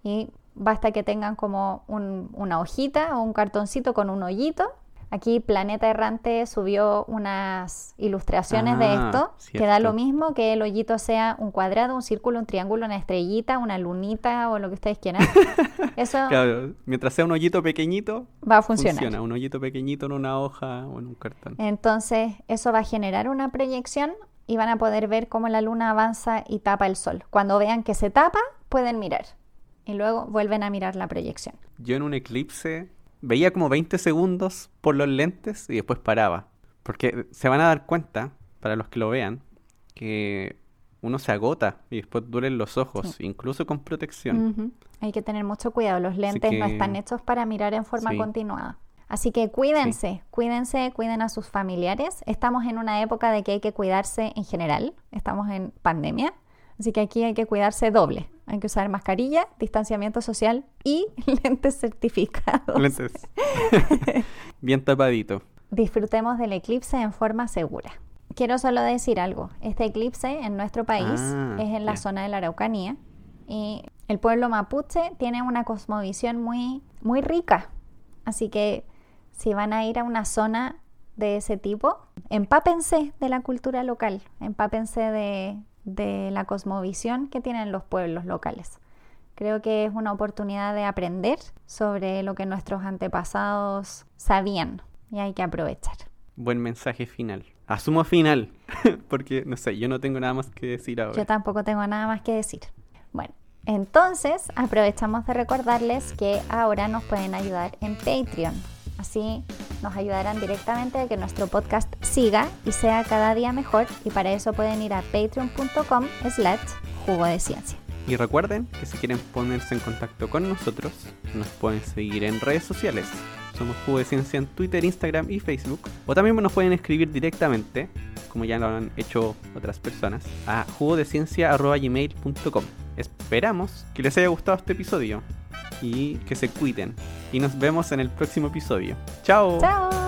Speaker 1: y basta que tengan como un- una hojita o un cartoncito con un hoyito. Aquí Planeta Errante subió unas ilustraciones de
Speaker 2: Ah,
Speaker 1: esto, que da
Speaker 2: cierto.
Speaker 1: lo mismo que el hoyito sea un cuadrado, un círculo, un triángulo, una estrellita, una lunita o lo que ustedes quieran. Eso
Speaker 2: Claro, mientras sea un hoyito pequeñito,
Speaker 1: va a funcionar.
Speaker 2: funciona. Un hoyito pequeñito en una hoja o en un cartón.
Speaker 1: Entonces, eso va a generar una proyección y van a poder ver cómo la luna avanza y tapa el sol. Cuando vean que se tapa, pueden mirar. Y luego vuelven a mirar la proyección.
Speaker 2: Yo en un eclipse veía como 20 segundos por los lentes y después paraba. Porque se van a dar cuenta, para los que lo vean, que uno se agota y después duelen los ojos, incluso con protección.
Speaker 1: Hay que tener mucho cuidado. Los lentes no están hechos para mirar en forma
Speaker 2: Sí.
Speaker 1: continuada. Así que cuídense, cuídense, cuiden a sus familiares. Estamos en una época de que hay que cuidarse en general. Estamos en pandemia. Así que aquí hay que cuidarse doble. Hay que usar mascarilla, distanciamiento social y lentes certificados.
Speaker 2: Lentes. Bien tapadito.
Speaker 1: Disfrutemos del eclipse en forma segura. Quiero solo decir algo. Este eclipse en nuestro país
Speaker 2: Ah,
Speaker 1: es en la zona de la Araucanía y el pueblo mapuche tiene una cosmovisión muy, muy rica. Así que si van a ir a una zona de ese tipo, empápense de la cultura local, empápense de, de la cosmovisión que tienen los pueblos locales. Creo que es una oportunidad de aprender sobre lo que nuestros antepasados sabían y hay que aprovechar.
Speaker 2: Buen mensaje final. Asumo final, porque no sé, yo no tengo nada más que decir ahora.
Speaker 1: Yo tampoco tengo nada más que decir. Bueno, entonces aprovechamos de recordarles que ahora nos pueden ayudar en Patreon. Así nos ayudarán directamente a que nuestro podcast siga y sea cada día mejor y para eso pueden ir a patreon.com slash jugo de ciencia.
Speaker 2: Y recuerden que si quieren ponerse en contacto con nosotros, nos pueden seguir en redes sociales. Somos Jugo de Ciencia en Twitter, Instagram y Facebook. O también nos pueden escribir directamente, como ya lo han hecho otras personas, a jugodeciencia.gmail.com. Esperamos que les haya gustado este episodio y que se cuiden. Y nos vemos en el próximo episodio. ¡Chao!
Speaker 1: ¡Chao!